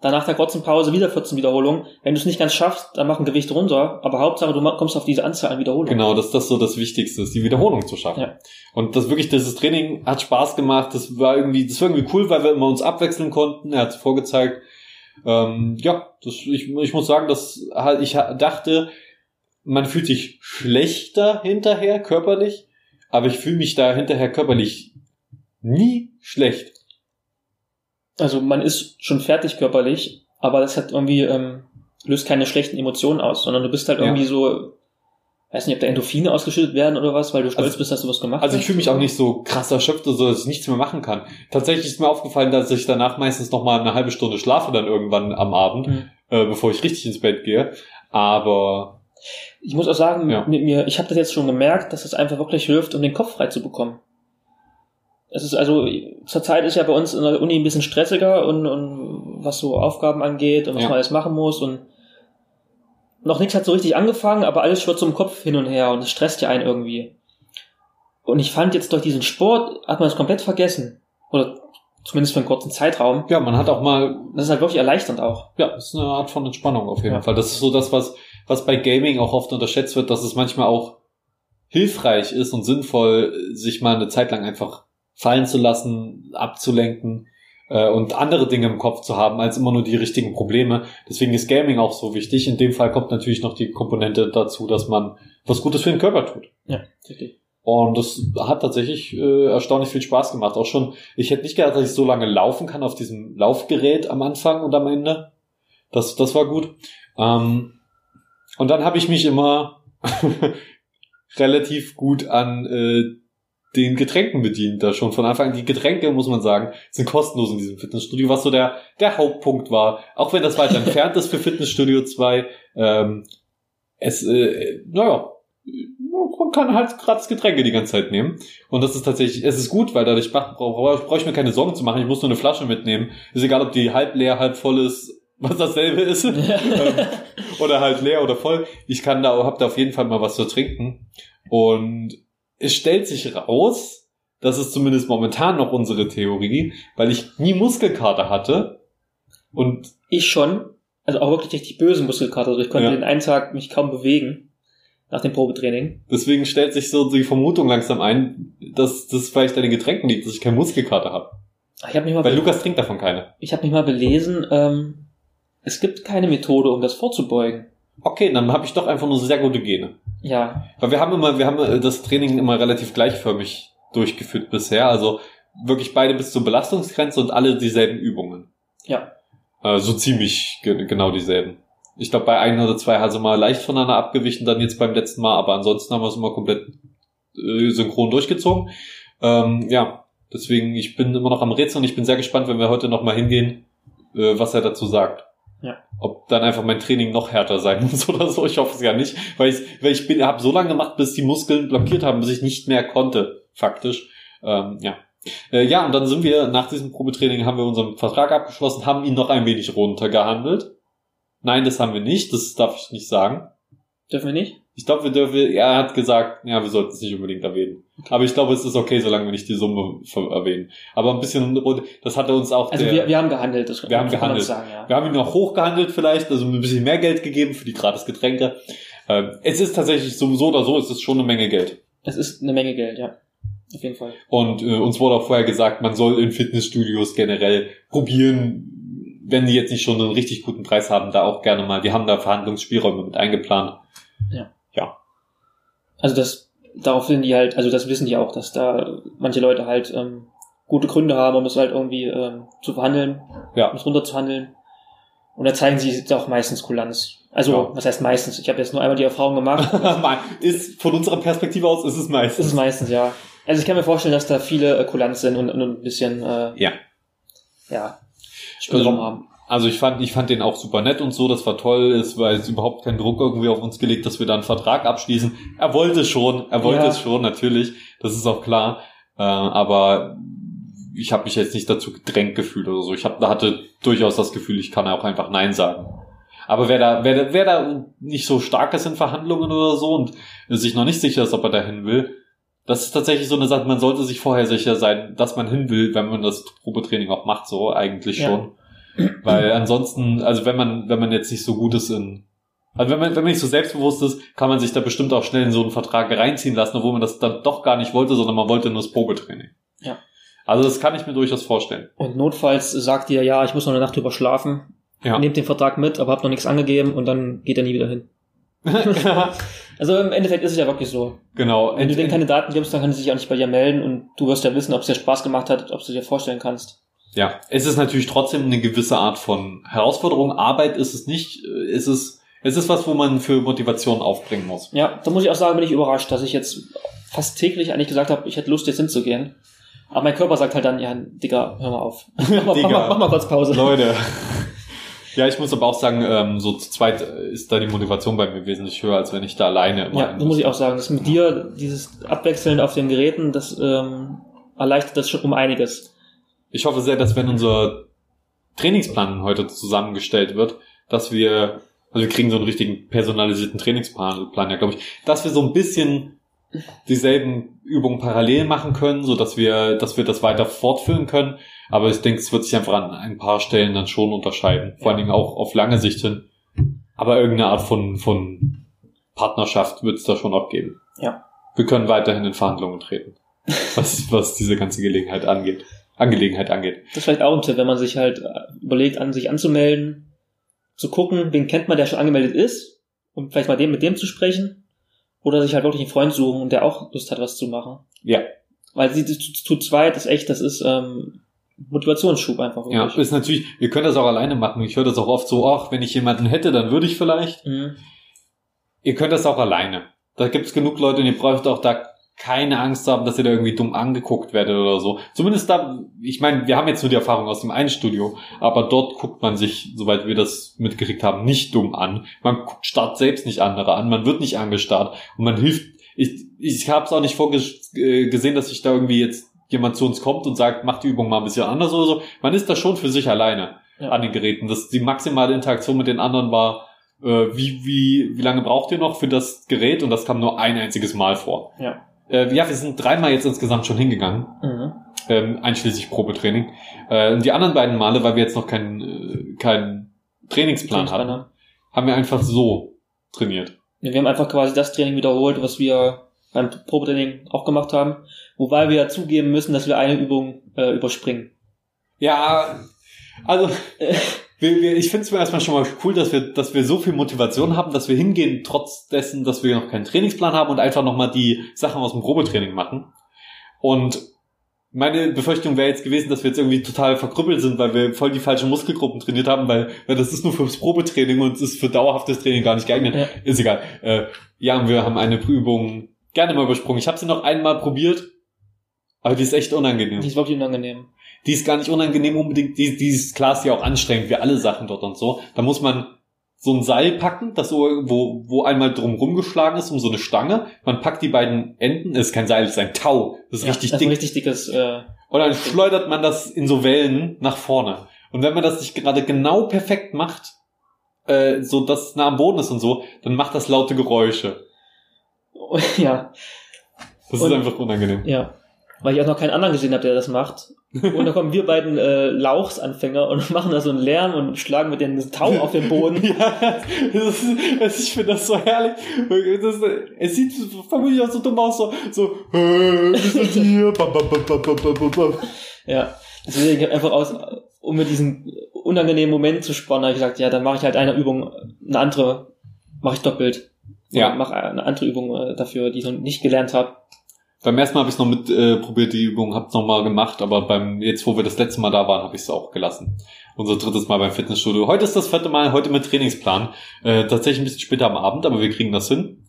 Speaker 2: Wiederholungen. Danach der kurzen Pause wieder 14 Wiederholungen. Wenn du es nicht ganz schaffst, dann mach ein Gewicht runter. Aber Hauptsache, du kommst auf diese Anzahl an Wiederholungen.
Speaker 1: Genau, dass das so das Wichtigste ist, die Wiederholung zu schaffen.
Speaker 2: Ja.
Speaker 1: Und das wirklich, dieses Training hat Spaß gemacht. Das war irgendwie, das war irgendwie cool, weil wir immer uns abwechseln konnten. Er hat es vorgezeigt. Ähm, ja, das, ich, ich muss sagen, dass ich dachte, man fühlt sich schlechter hinterher körperlich, aber ich fühle mich da hinterher körperlich nie schlecht.
Speaker 2: Also man ist schon fertig körperlich, aber das hat irgendwie, ähm, löst keine schlechten Emotionen aus, sondern du bist halt
Speaker 1: Ja.
Speaker 2: irgendwie so, weiß nicht, ob da Endorphine ausgeschüttet werden oder was, weil du stolz
Speaker 1: Also-
Speaker 2: bist, dass du was gemacht
Speaker 1: Also ich
Speaker 2: hast.
Speaker 1: fühle mich auch nicht so krass erschöpft, so dass ich nichts mehr machen kann. Tatsächlich ist mir aufgefallen, dass ich danach meistens noch mal eine halbe Stunde schlafe dann irgendwann am Abend,
Speaker 2: Mhm.
Speaker 1: äh, bevor ich richtig ins Bett gehe. Aber
Speaker 2: Ich muss auch sagen,
Speaker 1: Ja.
Speaker 2: mit mir, ich habe das jetzt schon gemerkt, dass es einfach wirklich hilft, um den Kopf frei zu bekommen. Es ist also, zurzeit ist ja bei uns in der Uni ein bisschen stressiger und, und was so Aufgaben angeht und was
Speaker 1: Ja.
Speaker 2: man alles machen muss und noch nichts hat so richtig angefangen, aber alles schwirrt zum Kopf hin und her und es stresst ja einen irgendwie. Und ich fand jetzt durch diesen Sport hat man es komplett vergessen. Oder zumindest für einen kurzen Zeitraum.
Speaker 1: ja, man hat auch mal,
Speaker 2: Das ist halt wirklich erleichternd auch.
Speaker 1: ja, das ist eine Art von Entspannung auf jeden
Speaker 2: Ja.
Speaker 1: Fall. Das ist so das, was, was bei Gaming auch oft unterschätzt wird, dass es manchmal auch hilfreich ist und sinnvoll, sich mal eine Zeit lang einfach fallen zu lassen, abzulenken äh, und andere Dinge im Kopf zu haben, als immer nur die richtigen Probleme. Deswegen ist Gaming auch so wichtig. In dem Fall kommt natürlich noch die Komponente dazu, dass man was Gutes für den Körper tut.
Speaker 2: Ja, richtig.
Speaker 1: Und das hat tatsächlich äh, erstaunlich viel Spaß gemacht. Auch schon, ich hätte nicht gedacht, dass ich so lange laufen kann auf diesem Laufgerät am Anfang und am Ende. Das, das war gut. Ähm, und dann habe ich mich immer relativ gut an äh, den Getränken bedient. Da schon von Anfang an. Die Getränke, muss man sagen, sind kostenlos in diesem Fitnessstudio, was so der, der Hauptpunkt war. Auch wenn das weiter entfernt ist für Fitnessstudio 2. Ähm, es, äh, naja, man kann halt gratis Getränke die ganze Zeit nehmen. Und das ist tatsächlich, es ist gut, weil dadurch brauche brauch, brauch ich mir keine Sorgen zu machen. Ich muss nur eine Flasche mitnehmen. Ist egal, ob die halb leer, halb voll ist, was dasselbe ist. ähm, oder halt leer oder voll. Ich kann da, hab da auf jeden Fall mal was zu trinken. Und es stellt sich raus, das ist zumindest momentan noch unsere Theorie, weil ich nie Muskelkater hatte. Und
Speaker 2: Ich schon. Also auch wirklich richtig böse Muskelkater. Also ich konnte
Speaker 1: Ja.
Speaker 2: den einen Tag mich kaum bewegen. Nach dem Probetraining.
Speaker 1: deswegen stellt sich so die Vermutung langsam ein, dass das vielleicht an den Getränken liegt, dass ich keine Muskelkater habe.
Speaker 2: Ich habe mich, mal
Speaker 1: Weil Lukas trinkt davon keine.
Speaker 2: ich hab mich mal belesen, ähm, es gibt keine Methode, um das vorzubeugen.
Speaker 1: Okay, dann habe ich doch einfach nur sehr gute Gene.
Speaker 2: Ja,
Speaker 1: Weil wir haben immer, wir haben äh, das Training immer relativ gleichförmig durchgeführt bisher. Also wirklich beide bis zur Belastungsgrenze und alle dieselben Übungen.
Speaker 2: ja.
Speaker 1: Äh, so ziemlich ge genau dieselben. Ich glaube, bei ein oder zwei sie mal leicht voneinander abgewichen, dann jetzt beim letzten Mal, aber ansonsten haben wir es immer komplett äh, synchron durchgezogen. Ähm, ja, deswegen, ich bin immer noch am Rätseln und ich bin sehr gespannt, wenn wir heute noch mal hingehen, äh, was er dazu sagt.
Speaker 2: Ja.
Speaker 1: Ob dann einfach mein Training noch härter sein muss oder so. Ich hoffe es ja nicht, weil ich, weil ich bin, habe so lange gemacht, bis die Muskeln blockiert haben, bis ich nicht mehr konnte, faktisch. Ähm, ja. Äh, ja, und dann sind wir nach diesem Probetraining haben wir unseren Vertrag abgeschlossen, haben ihn noch ein wenig runtergehandelt. Nein, das haben wir nicht, das darf ich nicht sagen.
Speaker 2: Dürfen wir nicht?
Speaker 1: Ich glaube, wir dürfen, er hat gesagt, ja, wir sollten es nicht unbedingt erwähnen. Aber ich glaube, es ist okay, solange wir nicht die Summe erwähnen. Aber ein bisschen, das hatte uns auch
Speaker 2: Also
Speaker 1: der,
Speaker 2: wir, wir haben gehandelt. Das
Speaker 1: Wir haben gehandelt.
Speaker 2: Sagen, ja.
Speaker 1: wir haben ihn noch hochgehandelt vielleicht, also ein bisschen mehr Geld gegeben für die gratis Getränke. Ähm, es ist tatsächlich so, so oder so, es ist schon eine Menge Geld.
Speaker 2: Es ist eine Menge Geld, ja. Auf jeden Fall.
Speaker 1: Und äh, uns wurde auch vorher gesagt, man soll in Fitnessstudios generell probieren, wenn die jetzt nicht schon einen richtig guten Preis haben, da auch gerne mal. Wir haben da Verhandlungsspielräume mit eingeplant.
Speaker 2: Also das, darauf sind die halt, also das wissen die auch, dass da manche Leute halt ähm, gute Gründe haben, um es halt irgendwie ähm, zu verhandeln,
Speaker 1: Ja.
Speaker 2: um es runterzuhandeln. Und da zeigen sie auch meistens Kulanz. Also,
Speaker 1: Ja.
Speaker 2: was heißt meistens? Ich habe jetzt nur einmal die Erfahrung gemacht.
Speaker 1: ist von unserer Perspektive aus ist es meistens.
Speaker 2: ist meistens, ja. Also ich kann mir vorstellen, dass da viele äh, Kulanz sind und, und ein bisschen, äh,
Speaker 1: Ja.
Speaker 2: ja, Spielraum
Speaker 1: Also-
Speaker 2: haben.
Speaker 1: Also ich fand, ich fand den auch super nett und so, das war toll, es war jetzt überhaupt kein Druck irgendwie auf uns gelegt, dass wir da einen Vertrag abschließen. Er wollte schon, er wollte
Speaker 2: Ja.
Speaker 1: es schon, natürlich, das ist auch klar. Äh, aber ich habe mich jetzt nicht dazu gedrängt gefühlt oder so. Ich hab, hatte durchaus das Gefühl, ich kann auch einfach Nein sagen. Aber wer da, wer, da- wer da nicht so stark ist in Verhandlungen oder so und sich noch nicht sicher ist, ob er dahin will, das ist tatsächlich so eine Sache, man sollte sich vorher sicher sein, dass man hin will, wenn man das Probetraining auch macht, so eigentlich
Speaker 2: Ja.
Speaker 1: schon. Weil ansonsten, also wenn man, wenn man jetzt nicht so gut ist in, also wenn man, wenn man nicht so selbstbewusst ist, kann man sich da bestimmt auch schnell in so einen Vertrag reinziehen lassen, obwohl man das dann doch gar nicht wollte, sondern man wollte nur das Probetraining.
Speaker 2: Ja.
Speaker 1: Also das kann ich mir durchaus vorstellen.
Speaker 2: Und notfalls sagt ihr, ja, ich muss noch eine Nacht drüber schlafen,
Speaker 1: Ja.
Speaker 2: nehmt den Vertrag mit, aber habt noch nichts angegeben und dann geht er nie wieder hin. Also im Endeffekt ist es ja wirklich so.
Speaker 1: genau.
Speaker 2: Wenn du denen keine Daten gibst, dann kann sie sich auch nicht bei dir melden und du wirst ja wissen, ob es dir Spaß gemacht hat, ob du dir vorstellen kannst.
Speaker 1: Ja, es ist natürlich trotzdem eine gewisse Art von Herausforderung. Arbeit ist es nicht. Es ist, es ist was, wo man für Motivation aufbringen muss.
Speaker 2: Ja, da muss ich auch sagen, bin ich überrascht, dass ich jetzt fast täglich eigentlich gesagt habe, ich hätte Lust, jetzt hinzugehen. Aber mein Körper sagt halt dann, ja, Digga, hör mal auf. Mach mal, mach
Speaker 1: Digga.
Speaker 2: mal, mach mal kurz Pause.
Speaker 1: Leute. Ja, ich muss aber auch sagen, ähm, so zu zweit ist da die Motivation bei mir wesentlich höher, als wenn ich da alleine immer
Speaker 2: Ja, das muss ich auch sagen. Das mit dir, dieses Abwechseln auf den Geräten, das ähm, erleichtert das schon um einiges.
Speaker 1: Ich hoffe sehr, dass wenn unser Trainingsplan heute zusammengestellt wird, dass wir, also wir kriegen so einen richtigen personalisierten Trainingsplan, Plan, ja, glaube ich, dass wir so ein bisschen dieselben Übungen parallel machen können, so dass wir, dass wir das weiter fortführen können. Aber ich denke, es wird sich einfach an ein paar Stellen dann schon unterscheiden. Vor allen Dingen auch auf lange Sicht hin. Aber irgendeine Art von, von Partnerschaft wird es da schon auch geben.
Speaker 2: Ja.
Speaker 1: Wir können weiterhin in Verhandlungen treten. Was, was diese ganze Gelegenheit angeht. Angelegenheit angeht.
Speaker 2: Das ist vielleicht auch ein Tipp, wenn man sich halt äh, überlegt, an sich anzumelden, zu gucken, wen kennt man, der schon angemeldet ist, um vielleicht mal dem mit dem zu sprechen. Oder sich halt wirklich einen Freund suchen, der auch Lust hat, was zu machen.
Speaker 1: Ja.
Speaker 2: Weil sie zu, zweit ist echt, das ist ähm, Motivationsschub einfach.
Speaker 1: Ja,
Speaker 2: wirklich.
Speaker 1: ist natürlich, ihr könnt das auch alleine machen. Ich höre das auch oft so, ach, wenn ich jemanden hätte, dann würde ich vielleicht.
Speaker 2: Mhm.
Speaker 1: Ihr könnt das auch alleine. Da gibt es genug Leute und ihr braucht auch da keine Angst haben, dass ihr da irgendwie dumm angeguckt werdet oder so. Zumindest da, ich meine, wir haben jetzt nur die Erfahrung aus dem einen Studio, aber dort guckt man sich, soweit wir das mitgekriegt haben, nicht dumm an. Man starrt selbst nicht andere an, man wird nicht angestarrt und man hilft. Ich, ich habe es auch nicht vorgesehen, dass sich da irgendwie jetzt jemand zu uns kommt und sagt, macht die Übung mal ein bisschen anders oder so. Man ist da schon für sich alleine
Speaker 2: Ja.
Speaker 1: an den Geräten. Das, die maximale Interaktion mit den anderen war, äh, wie, wie, wie lange braucht ihr noch für das Gerät? Und das kam nur ein einziges Mal vor.
Speaker 2: Ja.
Speaker 1: Äh, ja, wir sind dreimal jetzt insgesamt schon hingegangen,
Speaker 2: Mhm.
Speaker 1: ähm, einschließlich Probetraining. Äh, und die anderen beiden Male, weil wir jetzt noch keinen äh, keinen Trainingsplan hatten, haben wir einfach so trainiert.
Speaker 2: Ja, Wir haben einfach quasi das Training wiederholt, was wir beim Probetraining auch gemacht haben. Wobei wir ja zugeben müssen, dass wir eine Übung äh, überspringen.
Speaker 1: Ja, also wir, wir, ich finde es mir erstmal schon mal cool, dass wir, dass wir so viel Motivation haben, dass wir hingehen, trotz dessen, dass wir noch keinen Trainingsplan haben und einfach nochmal die Sachen aus dem Probetraining machen. Und meine Befürchtung wäre jetzt gewesen, dass wir jetzt irgendwie total verkrüppelt sind, weil wir voll die falschen Muskelgruppen trainiert haben, weil, weil das ist nur fürs Probetraining und es ist für dauerhaftes Training gar nicht geeignet.
Speaker 2: Ja.
Speaker 1: Ist egal. Äh, ja, und wir haben eine Übung gerne mal übersprungen. Ich habe sie noch einmal probiert, aber die ist echt unangenehm.
Speaker 2: Die ist wirklich unangenehm.
Speaker 1: Die ist gar nicht unangenehm unbedingt, die, die ist klar, ist ja auch anstrengend, wie alle Sachen dort und so. Da muss man so ein Seil packen, das so, wo, wo einmal drum rumgeschlagen ist, um so eine Stange. Man packt die beiden Enden, ist kein Seil, ist ein Tau. Das ist
Speaker 2: Ja,
Speaker 1: richtig
Speaker 2: das ist
Speaker 1: dick.
Speaker 2: ein richtig dickes, äh,
Speaker 1: Und dann schleudert man das in so Wellen nach vorne. Und wenn man das nicht gerade genau perfekt macht, äh, so dass es nah am Boden ist und so, dann macht das laute Geräusche.
Speaker 2: ja,
Speaker 1: Das
Speaker 2: Und-
Speaker 1: ist einfach unangenehm.
Speaker 2: ja. Weil ich auch noch keinen anderen gesehen habe, der das macht. Und dann kommen wir beiden äh, Lauchsanfänger und machen da so einen Lärm und schlagen mit den Tau auf den Boden.
Speaker 1: Ja, das ist, das, ich finde das so herrlich. Das, es sieht vermutlich auch so dumm aus, so, so äh, wir sind hier. Bam, bam, bam.
Speaker 2: Ja. Deswegen einfach aus, um mit diesen unangenehmen Moment zu spannen, habe ich gesagt, ja, dann mache ich halt eine Übung, eine andere mache ich doppelt.
Speaker 1: Ja.
Speaker 2: Mache eine andere Übung äh, dafür, die ich noch nicht gelernt habe.
Speaker 1: Beim ersten Mal habe ich es noch mit äh, probiert, die Übung, hab's noch mal gemacht, aber beim jetzt, wo wir das letzte Mal da waren, habe ich es auch gelassen. Unser drittes Mal beim Fitnessstudio. Heute ist das vierte Mal, heute mit Trainingsplan. Äh, tatsächlich ein bisschen später am Abend, aber wir kriegen das hin.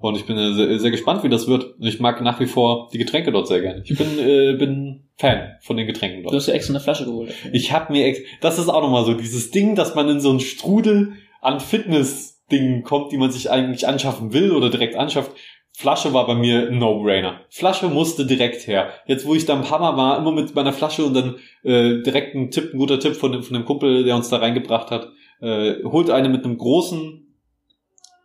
Speaker 1: Und ich bin äh, sehr, sehr gespannt, wie das wird. Und ich mag nach wie vor die Getränke dort sehr gerne. Ich bin, äh, bin Fan von den Getränken
Speaker 2: Du
Speaker 1: dort.
Speaker 2: hast ja extra eine Flasche geholt.
Speaker 1: Ich habe mir, ex das ist auch nochmal so dieses Ding, dass man in so einen Strudel an Fitness-Dingen kommt, die man sich eigentlich anschaffen will oder direkt anschafft. Flasche war bei mir ein No-Brainer. Flasche musste direkt her. Jetzt, wo ich da im Hammer war, immer mit meiner Flasche und dann äh, direkt ein Tipp, ein guter Tipp von dem, von dem Kumpel, der uns da reingebracht hat, äh, holt eine mit einem großen,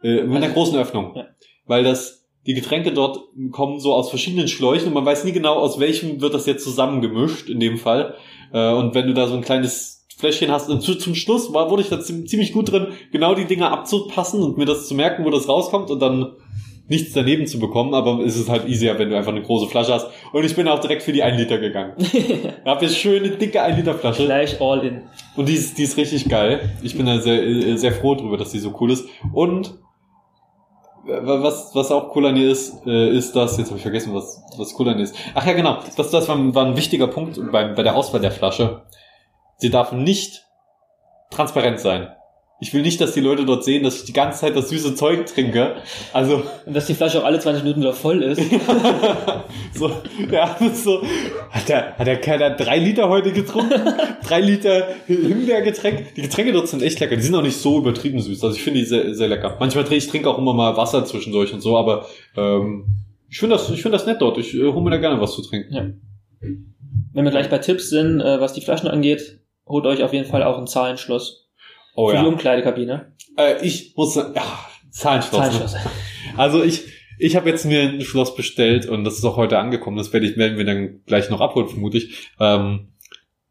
Speaker 1: äh, mit einer großen Öffnung.
Speaker 2: Ja.
Speaker 1: Weil das, die Getränke dort kommen so aus verschiedenen Schläuchen und man weiß nie genau, aus welchem wird das jetzt zusammengemischt, in dem Fall. Äh, und wenn du da so ein kleines Fläschchen hast, und zu, zum Schluss war, wurde ich da ziem- ziemlich gut drin, genau die Dinger abzupassen und mir das zu merken, wo das rauskommt und dann nichts daneben zu bekommen, aber es ist halt easier, wenn du einfach eine große Flasche hast. Und ich bin auch direkt für die 1 Liter gegangen. Ich habe jetzt schöne, dicke 1 Liter Flasche.
Speaker 2: Gleich all in.
Speaker 1: Und die ist, die ist richtig geil. Ich bin da sehr, äh, sehr froh drüber, dass die so cool ist. Und was, was auch cool an ihr ist, äh, ist das, jetzt habe ich vergessen, was, was cool an ihr ist. Ach ja, genau. Das, das war, war ein wichtiger Punkt bei, bei der Auswahl der Flasche. Sie darf nicht transparent sein. Ich will nicht, dass die Leute dort sehen, dass ich die ganze Zeit das süße Zeug trinke. Also,
Speaker 2: Und dass die Flasche auch alle 20 Minuten wieder voll ist.
Speaker 1: so, ja, das ist so, hat der, hat der Kerl da drei Liter heute getrunken? drei Liter Himbeergetränk? Die Getränke dort sind echt lecker. Die sind auch nicht so übertrieben süß. Also ich finde die sehr, sehr lecker. Manchmal trinke ich trinke auch immer mal Wasser zwischendurch und so, aber ähm, ich finde das, ich finde das nett dort. Ich äh, hole mir da gerne was zu trinken.
Speaker 2: Ja. Wenn wir gleich bei Tipps sind, äh, was die Flaschen angeht, holt euch auf jeden Fall auch ein Zahlenschloss
Speaker 1: Oh
Speaker 2: für die
Speaker 1: ja.
Speaker 2: Umkleidekabine.
Speaker 1: Äh, ich muss, ja, Zahlenschloss. Ne?
Speaker 2: Zahlenschloss.
Speaker 1: Also ich, ich habe jetzt mir ein Schloss bestellt und das ist auch heute angekommen. Das werde ich, werden wir dann gleich noch abholen, vermutlich. Ähm,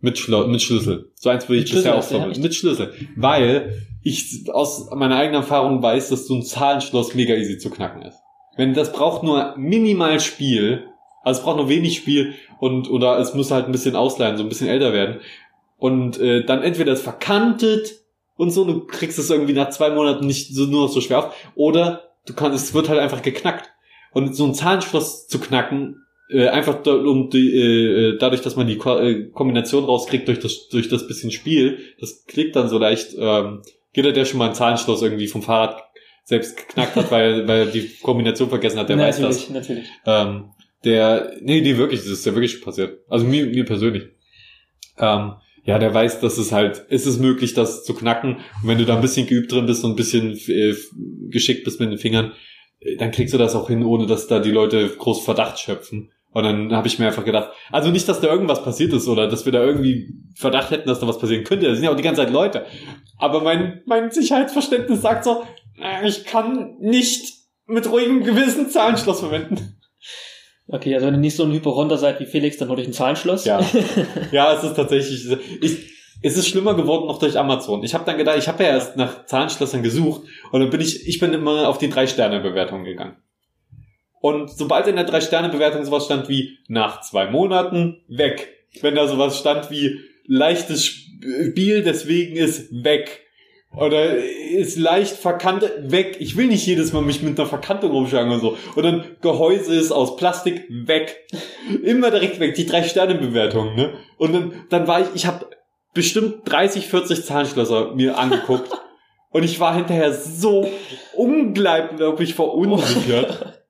Speaker 1: mit, Schlo mit Schlüssel. So eins würde ich
Speaker 2: Mit
Speaker 1: bisher
Speaker 2: Schlüssel
Speaker 1: auch verwenden. Mit Schlüssel. Weil ich aus meiner eigenen Erfahrung weiß, dass so ein Zahlenschloss mega easy zu knacken ist. Wenn das braucht nur minimal Spiel, also es braucht nur wenig Spiel und oder es muss halt ein bisschen ausleihen, so ein bisschen älter werden. Und äh, dann entweder es verkantet und so, du kriegst es irgendwie nach zwei Monaten nicht so, nur noch so schwer auf, oder du kannst, es wird halt einfach geknackt. Und so ein Zahlenschloss zu knacken, äh, einfach da, um die, äh, dadurch, dass man die Ko äh, Kombination rauskriegt durch das, durch das bisschen Spiel, das klickt dann so leicht, ähm, jeder, der schon mal ein Zahlenschloss irgendwie vom Fahrrad selbst geknackt hat, weil, weil er die Kombination vergessen hat, der weiß das.
Speaker 2: natürlich, natürlich.
Speaker 1: Ähm, der, nee, nee, wirklich, das ist ja wirklich passiert. Also mir, mir persönlich. Ähm, ja, der weiß, dass es halt, ist es möglich, das zu knacken. Und wenn du da ein bisschen geübt drin bist und ein bisschen äh, geschickt bist mit den Fingern, äh, dann kriegst du das auch hin, ohne dass da die Leute groß Verdacht schöpfen. Und dann habe ich mir einfach gedacht, also nicht, dass da irgendwas passiert ist oder dass wir da irgendwie Verdacht hätten, dass da was passieren könnte. Das sind ja auch die ganze Zeit Leute. Aber mein, mein Sicherheitsverständnis sagt so, äh, ich kann nicht mit ruhigem Gewissen Zahlenschloss verwenden.
Speaker 2: Okay, also wenn ihr nicht so ein Hypochonder seid wie Felix, dann holt euch ein Zahlenschloss.
Speaker 1: Ja. ja, es ist tatsächlich. Ich, es ist schlimmer geworden noch durch Amazon. Ich habe dann gedacht, ich habe ja erst nach Zahlenschlössern gesucht und dann bin ich, ich bin immer auf die Drei-Sterne-Bewertung gegangen. Und sobald in der Drei-Sterne-Bewertung sowas stand wie nach zwei Monaten weg, wenn da sowas stand wie leichtes Spiel, deswegen ist weg. Oder ist leicht verkannt, weg. Ich will nicht jedes Mal mich mit einer Verkantung rumschlagen und so. Und dann Gehäuse ist aus Plastik, weg. Immer direkt weg, die Drei-Sterne-Bewertung, ne? Und dann, dann war ich, ich habe bestimmt 30, 40 Zahnschlösser mir angeguckt. und ich war hinterher so unglaublich verunsichert.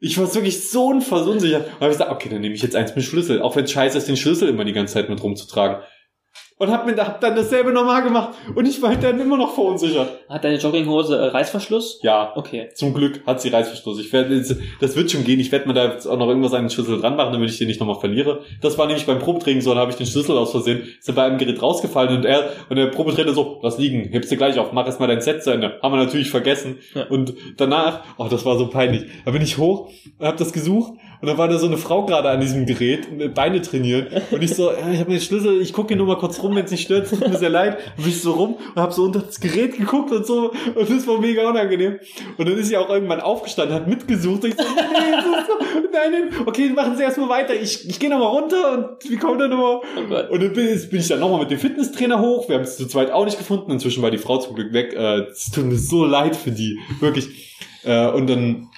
Speaker 1: Ich war wirklich so verunsichert. Und habe ich gesagt, okay, dann nehme ich jetzt eins mit Schlüssel. Auch wenn es scheiße ist, den Schlüssel immer die ganze Zeit mit rumzutragen. Und hab mir hab dann dasselbe nochmal gemacht. Und ich war hinterher immer noch verunsichert.
Speaker 2: Hat deine Jogginghose äh, Reißverschluss?
Speaker 1: Ja,
Speaker 2: Okay.
Speaker 1: zum Glück hat sie Reißverschluss. Ich werde, das wird schon gehen. Ich werde mir da jetzt auch noch irgendwas an den Schlüssel dran machen, damit ich den nicht nochmal verliere. Das war nämlich beim Probetraining so, da habe ich den Schlüssel aus Versehen, ist er bei einem Gerät rausgefallen und er, und der Probetrainer so, lass liegen, hebst du gleich auf, mach erst mal dein Set zu Ende. Haben wir natürlich vergessen.
Speaker 2: Ja.
Speaker 1: Und danach, oh, das war so peinlich. Da bin ich hoch, hab das gesucht Und dann war da so eine Frau gerade an diesem Gerät, Beine trainieren. Und ich so, ja, ich habe den Schlüssel, ich gucke hier nur mal kurz rum, wenn es nicht stört, tut mir sehr leid. Und bin ich so rum und habe so unter das Gerät geguckt und so. Und das war mega unangenehm. Und dann ist sie auch irgendwann aufgestanden, hat mitgesucht. Und ich so, nee, ist so, nein, nein, okay, machen Sie erstmal weiter. Ich, ich gehe nochmal runter und wir kommen dann nochmal.
Speaker 2: Oh.
Speaker 1: Und dann bin, bin ich dann nochmal mit dem Fitnesstrainer hoch. Wir haben es zu zweit auch nicht gefunden. Inzwischen war die Frau zum Glück weg. Äh, Es tut mir so leid für die. Wirklich. Äh, Und dann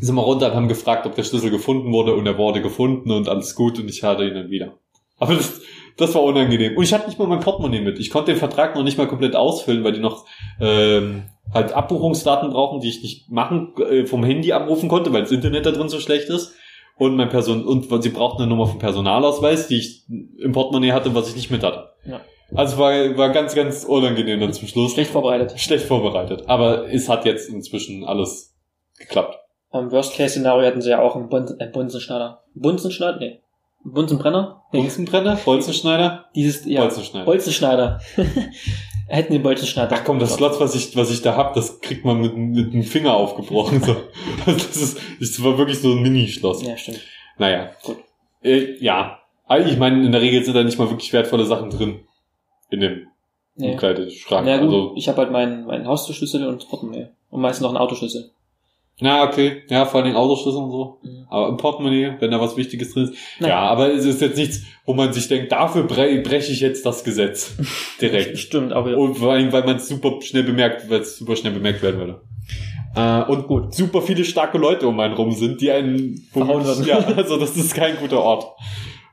Speaker 1: sind wir runter und haben gefragt, ob der Schlüssel gefunden wurde. Und er wurde gefunden und alles gut. Und ich hatte ihn dann wieder. Aber das, das war unangenehm. Und ich hatte nicht mal mein Portemonnaie mit. Ich konnte den Vertrag noch nicht mal komplett ausfüllen, weil die noch ähm, halt Abbuchungsdaten brauchen, die ich nicht machen, äh, vom Handy abrufen konnte, weil das Internet da drin so schlecht ist. Und mein Person und sie brauchten eine Nummer vom Personalausweis, die ich im Portemonnaie hatte, was ich nicht mit hatte.
Speaker 2: Ja.
Speaker 1: Also war, war ganz, ganz unangenehm dann zum Schluss.
Speaker 2: Schlecht vorbereitet.
Speaker 1: Schlecht vorbereitet. Aber es hat jetzt inzwischen alles geklappt.
Speaker 2: Im Worst-Case-Szenario hatten sie ja auch einen, Bun einen Bunsenschneider. Bunsenschneider? Nee. Bunsenbrenner? Nee.
Speaker 1: Bunsenbrenner? Bolzenschneider?
Speaker 2: Dieses, ja.
Speaker 1: Bolzenschneider.
Speaker 2: Bolzenschneider. Hätten den Bolzenschneider.
Speaker 1: Ach komm, das Slot, was ich, was ich da hab, das kriegt man mit, mit dem Finger aufgebrochen. So. Das, ist, das war wirklich so ein Mini-Schloss.
Speaker 2: Ja, stimmt.
Speaker 1: Naja.
Speaker 2: Gut.
Speaker 1: Äh, ja. Also Ich meine, in der Regel sind da nicht mal wirklich wertvolle Sachen drin. In dem
Speaker 2: Nee.
Speaker 1: Umkleideschrank.
Speaker 2: Na gut,
Speaker 1: Also,
Speaker 2: ich habe halt meinen, meinen Haustürschlüssel und Portemonnaie. Und meistens noch einen Autoschlüssel.
Speaker 1: Na, okay. Ja, vor allem Autoschlüssel und so.
Speaker 2: Mhm.
Speaker 1: Aber im Portemonnaie, wenn da was Wichtiges drin ist.
Speaker 2: Nein.
Speaker 1: Ja, aber es ist jetzt nichts, wo man sich denkt, dafür bre breche ich jetzt das Gesetz. Direkt.
Speaker 2: Stimmt, aber
Speaker 1: Und vor allem, weil man es super schnell bemerkt, weil es super schnell bemerkt werden würde. Äh, und gut, super viele starke Leute um einen rum sind, die einen
Speaker 2: Verhauen.
Speaker 1: Ja, also das ist kein guter Ort,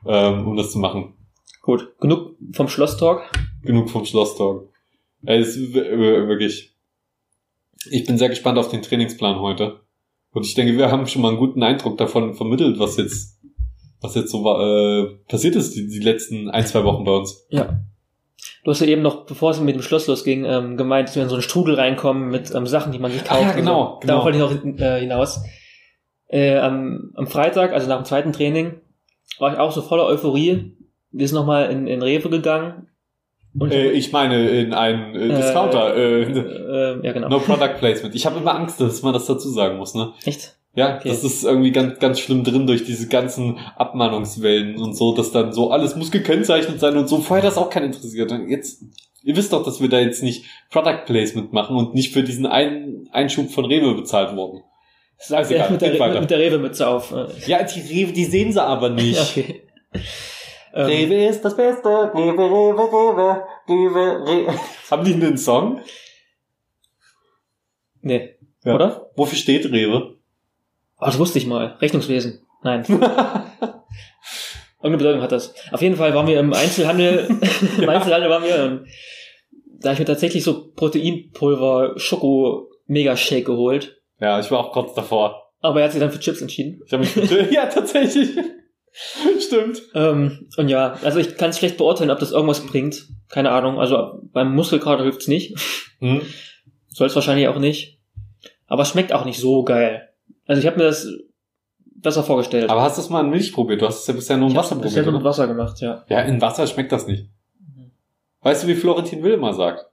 Speaker 1: ähm, um das zu machen.
Speaker 2: gut. Genug vom Schlosstalk.
Speaker 1: Genug vom Schlosstalk. Es ist wirklich. Ich bin sehr gespannt auf den Trainingsplan heute. Und ich denke, wir haben schon mal einen guten Eindruck davon vermittelt, was jetzt, was jetzt so äh, passiert ist, die, die letzten ein, zwei Wochen bei uns.
Speaker 2: Ja. Du hast ja eben noch, bevor es mit dem Schloss losging, ähm, gemeint, dass wir in so einen Strudel reinkommen mit ähm, Sachen, die man sich
Speaker 1: Ah,
Speaker 2: kauft.
Speaker 1: ja,
Speaker 2: und
Speaker 1: genau,
Speaker 2: So.
Speaker 1: genau.
Speaker 2: Darauf wollte ich noch äh, hinaus. Äh, am, am Freitag, also nach dem zweiten Training, war ich auch so voller Euphorie. Wir sind nochmal in, in Rewe gegangen.
Speaker 1: Äh, ich meine, in einen äh, Discounter. Äh,
Speaker 2: äh, ja, genau.
Speaker 1: no Product Placement. Ich habe immer Angst, dass man das dazu sagen muss, ne?
Speaker 2: Echt?
Speaker 1: Ja,
Speaker 2: Okay.
Speaker 1: das ist irgendwie ganz, ganz schlimm drin durch diese ganzen Abmahnungswellen und so, dass dann so alles muss gekennzeichnet sein und so. Vorher das auch kein interessiert. Und jetzt, ihr wisst doch, dass wir da jetzt nicht Product Placement machen und nicht für diesen einen Einschub von Rewe bezahlt wurden.
Speaker 2: Sagt
Speaker 1: egal,
Speaker 2: er mit der,
Speaker 1: weiter.
Speaker 2: mit der Rewe-Mütze auf. Äh,
Speaker 1: Ja, die Rewe, die sehen sie aber nicht.
Speaker 2: okay. Ähm,
Speaker 1: Rewe ist das Beste. Rewe, Rewe, Rewe, Rewe, Rewe. Haben die einen Song?
Speaker 2: nee.
Speaker 1: Ja.
Speaker 2: Oder?
Speaker 1: Wofür steht Rewe?
Speaker 2: Oh, das wusste ich mal. Rechnungswesen. Nein. Irgendeine Bedeutung hat das. Auf jeden Fall waren wir im Einzelhandel, im Einzelhandel waren wir und da ich mir tatsächlich so Proteinpulver Schoko Mega Shake geholt.
Speaker 1: Ja, ich war auch kurz davor.
Speaker 2: Aber er hat sich dann für Chips entschieden.
Speaker 1: Ich habe mich ja tatsächlich. Stimmt.
Speaker 2: Ähm, und ja, also ich kann es schlecht beurteilen, ob das irgendwas bringt. Keine Ahnung. Also beim Muskelkater hilft's nicht.
Speaker 1: Hm.
Speaker 2: Soll es wahrscheinlich auch nicht. Aber es schmeckt auch nicht so geil. Also ich habe mir das besser vorgestellt.
Speaker 1: Aber hast du es mal in Milch probiert? Du hast es ja bisher nur in
Speaker 2: ich
Speaker 1: Wasser probiert,
Speaker 2: nur mit? Wasser gemacht, ja.
Speaker 1: Ja, in Wasser schmeckt das nicht. Weißt du, wie Florentin Will immer sagt?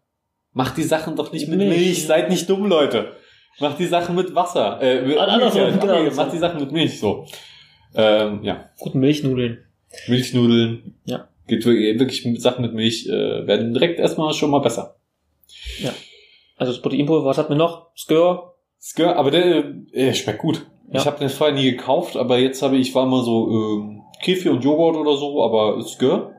Speaker 1: Macht die Sachen doch nicht mit
Speaker 2: Milch.
Speaker 1: Milch. Seid nicht dumm, Leute. Macht die Sachen mit Wasser. Äh, mit
Speaker 2: Ah,
Speaker 1: Milch,
Speaker 2: genau.
Speaker 1: okay, macht die Sachen mit Milch, so. Ähm, ja.
Speaker 2: Guten Milchnudeln.
Speaker 1: Milchnudeln.
Speaker 2: Ja.
Speaker 1: Geht wirklich, wirklich mit Sachen mit Milch, äh, werden direkt erstmal schon mal besser.
Speaker 2: Also das Proteinpulver, was hat mir noch? Skör.
Speaker 1: Skir, aber der äh, schmeckt gut.
Speaker 2: Ja.
Speaker 1: Ich habe den vorher nie gekauft, aber jetzt habe ich, war mal so ähm, Kefir und Joghurt oder so, aber Skir.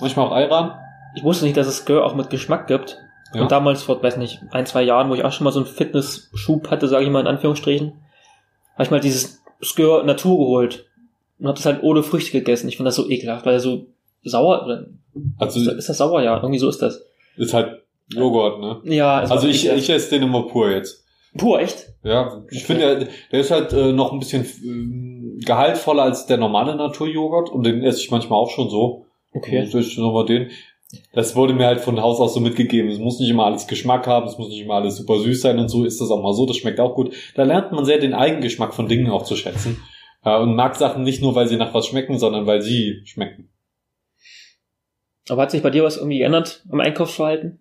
Speaker 1: Manchmal auch Ayran.
Speaker 2: Ich wusste nicht, dass es Skör auch mit Geschmack gibt.
Speaker 1: Ja.
Speaker 2: Und damals vor, weiß nicht, ein, zwei Jahren, wo ich auch schon mal so einen Fitnessschub hatte, sage ich mal in Anführungsstrichen, habe ich mal dieses Skör Natur geholt. Und habe das halt ohne Früchte gegessen. Ich fand das so ekelhaft, weil er so sauer, oder
Speaker 1: Also
Speaker 2: ist, ist das sauer? Ja, irgendwie so ist das.
Speaker 1: ist halt Joghurt, ne?
Speaker 2: Ja, war
Speaker 1: Also ich,
Speaker 2: ekelhaft.
Speaker 1: ich esse den immer pur jetzt.
Speaker 2: Pur, echt?
Speaker 1: Ja, ich
Speaker 2: Okay.
Speaker 1: finde, der, der ist halt äh, noch ein bisschen ähm, gehaltvoller als der normale Naturjoghurt und den esse ich manchmal auch schon so.
Speaker 2: Okay.
Speaker 1: Das ist nochmal den. Das wurde mir halt von Haus aus so mitgegeben. Es muss nicht immer alles Geschmack haben, es muss nicht immer alles super süß sein und so ist das auch mal so. Das schmeckt auch gut. Da lernt man sehr den Eigengeschmack von Dingen auch zu schätzen. Und mag Sachen nicht nur, weil sie nach was schmecken, sondern weil sie schmecken.
Speaker 2: Aber hat sich bei dir was irgendwie geändert am Einkaufsverhalten?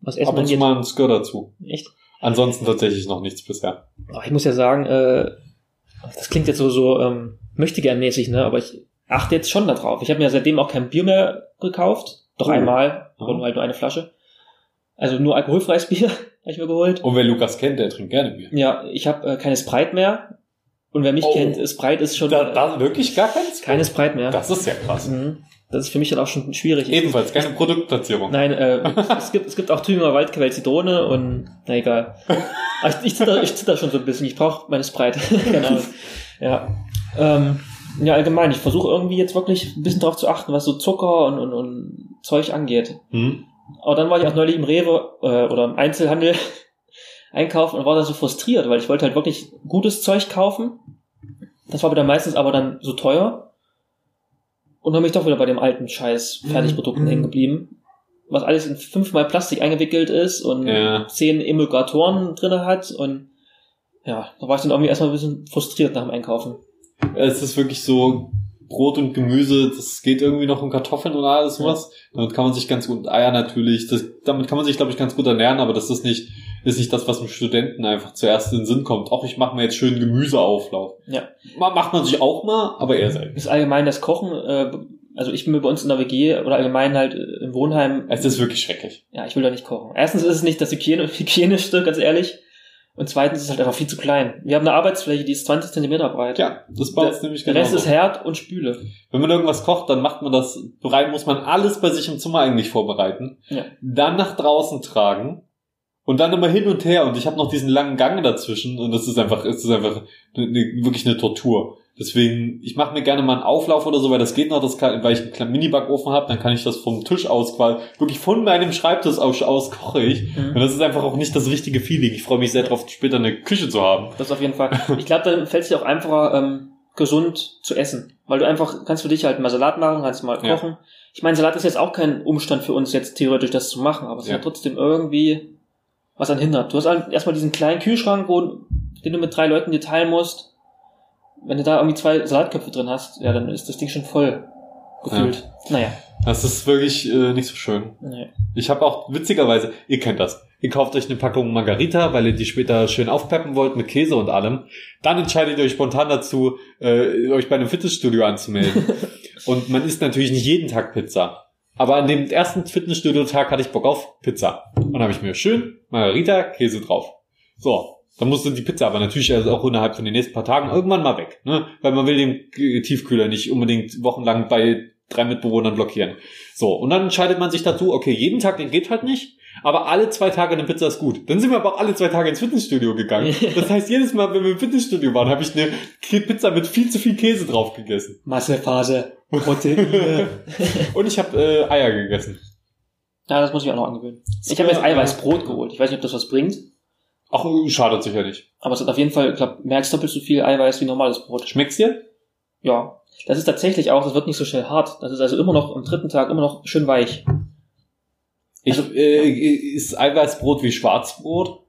Speaker 2: Was Essen
Speaker 1: Ab und zu mal ein Skir dazu.
Speaker 2: Echt?
Speaker 1: Ansonsten tatsächlich noch nichts bisher.
Speaker 2: Aber ich muss ja sagen, äh, das klingt jetzt so, so ähm, möchte gern mäßig, ne? Aber ich achte jetzt schon darauf. Ich habe mir seitdem auch kein Bier mehr gekauft. Doch
Speaker 1: Oh.
Speaker 2: einmal, aber nur halt nur eine Flasche. Also nur alkoholfreies Bier habe ich mir geholt.
Speaker 1: Und wer Lukas kennt, der trinkt gerne Bier.
Speaker 2: Ja, ich habe äh, keine Sprite mehr. Und wer mich
Speaker 1: Oh.
Speaker 2: kennt, Sprite ist schon
Speaker 1: Da,
Speaker 2: äh,
Speaker 1: da wirklich gar keins?
Speaker 2: keine Sprite mehr.
Speaker 1: Das ist ja krass.
Speaker 2: Mhm. Das ist für mich dann auch schon schwierig.
Speaker 1: Ebenfalls keine Produktplatzierung.
Speaker 2: Nein, äh, es, gibt, es gibt auch Thüringer Waldquell Zitrone und na egal. Ich, ich, zitter, ich zitter schon so ein bisschen. Ich brauche meine Sprite. Ahnung. Ja. Ähm, ja, allgemein, ich versuche irgendwie jetzt wirklich ein bisschen drauf zu achten, was so Zucker und, und, und Zeug angeht.
Speaker 1: Hm?
Speaker 2: Aber dann war ich auch neulich im Rewe äh, oder im Einzelhandel einkaufen und war da so frustriert, weil ich wollte halt wirklich gutes Zeug kaufen. Das war wieder meistens aber dann so teuer. Und dann bin ich doch wieder bei dem alten Scheiß Fertigprodukten
Speaker 1: Mhm.
Speaker 2: hängen geblieben. Was alles in fünfmal Plastik eingewickelt ist und
Speaker 1: Ja.
Speaker 2: zehn Emulgatoren drinne hat und ja, da war ich dann irgendwie erstmal ein bisschen frustriert nach dem Einkaufen.
Speaker 1: Es ist wirklich so Brot und Gemüse, das geht irgendwie noch um Kartoffeln und alles sowas. Damit kann man sich ganz gut, Eier natürlich, das, damit kann man sich, glaube ich, ganz gut ernähren, aber das ist nicht, ist nicht das, was dem Studenten einfach zuerst in den Sinn kommt. Auch ich mache mir jetzt schön Gemüseauflauf.
Speaker 2: Ja.
Speaker 1: Ma- Macht man sich auch mal, aber eher selten.
Speaker 2: Ist allgemein das Kochen, äh, also ich bin mir bei uns in der WG oder allgemein halt äh, im Wohnheim
Speaker 1: Es ist wirklich schrecklich.
Speaker 2: Ja, ich will da nicht kochen. Erstens ist es nicht das Hygiene Hygienischste, ganz ehrlich. Und zweitens ist es halt einfach viel zu klein. Wir haben eine Arbeitsfläche, die ist 20 Zentimeter breit.
Speaker 1: Ja, das uns
Speaker 2: der,
Speaker 1: nämlich
Speaker 2: der Rest ist Herd und Spüle.
Speaker 1: Wenn man irgendwas kocht, dann macht man das, bereit muss man alles bei sich im Zimmer eigentlich vorbereiten.
Speaker 2: Ja.
Speaker 1: Dann nach draußen tragen und dann immer hin und her. Und ich habe noch diesen langen Gang dazwischen und das ist einfach, es ist einfach eine, wirklich eine Tortur. Deswegen, ich mache mir gerne mal einen Auflauf oder so, weil das geht noch, das kann, weil ich einen kleinen Mini-Backofen habe, dann kann ich das vom Tisch aus quasi, wirklich von meinem Schreibtisch aus, aus koche ich. Und
Speaker 2: Mhm.
Speaker 1: das ist einfach auch nicht das richtige Feeling. Ich freue mich sehr drauf, später eine Küche zu haben.
Speaker 2: Das auf jeden Fall. Ich glaube, dann fällt es dir auch einfacher, ähm, gesund zu essen. Weil du einfach, kannst für dich halt mal Salat machen, kannst mal
Speaker 1: Ja.
Speaker 2: kochen. Ich meine, Salat ist jetzt auch kein Umstand für uns jetzt theoretisch das zu machen, aber es
Speaker 1: Ja.
Speaker 2: hat trotzdem irgendwie was an hindert. Du hast halt erstmal diesen kleinen Kühlschrank, wo, den du mit drei Leuten dir teilen musst. Wenn du da irgendwie zwei Salatköpfe drin hast, ja, dann ist das Ding schon voll gefühlt. Naja.
Speaker 1: Das ist wirklich äh, nicht so schön.
Speaker 2: Nee.
Speaker 1: Ich habe auch witzigerweise, ihr kennt das. Ihr kauft euch eine Packung Margarita, weil ihr die später schön aufpeppen wollt mit Käse und allem. Dann entscheidet ihr euch spontan dazu, äh, euch bei einem Fitnessstudio anzumelden. und man isst natürlich nicht jeden Tag Pizza. Aber an dem ersten Fitnessstudio-Tag hatte ich Bock auf Pizza. Und dann habe ich mir schön Margarita, Käse drauf. So, dann musste die Pizza aber natürlich also auch innerhalb von den nächsten paar Tagen irgendwann mal weg. Ne? Weil man will den äh, Tiefkühler nicht unbedingt wochenlang bei drei Mitbewohnern blockieren. So, und dann entscheidet man sich dazu, okay, jeden Tag, den geht halt nicht, aber alle zwei Tage eine Pizza ist gut. Dann sind wir aber auch alle zwei Tage ins Fitnessstudio gegangen. Das heißt, jedes Mal, wenn wir im Fitnessstudio waren, habe ich eine Pizza mit viel zu viel Käse drauf gegessen.
Speaker 2: Massephase, Proteine.
Speaker 1: Und ich habe äh, Eier gegessen.
Speaker 2: ja, das muss ich auch noch angewöhnen. Ich habe jetzt Eiweißbrot geholt. Ich weiß nicht, ob das was bringt,
Speaker 1: Ach, schadet sicher nicht.
Speaker 2: aber es hat auf jeden Fall, ich glaube, mehr als doppelt so viel Eiweiß wie normales Brot.
Speaker 1: Schmeckt's dir?
Speaker 2: Ja. Das ist tatsächlich auch, das wird nicht so schnell hart. Das ist also immer noch am dritten Tag immer noch schön weich.
Speaker 1: Ich,
Speaker 2: Also-
Speaker 1: äh, ist Eiweißbrot wie Schwarzbrot?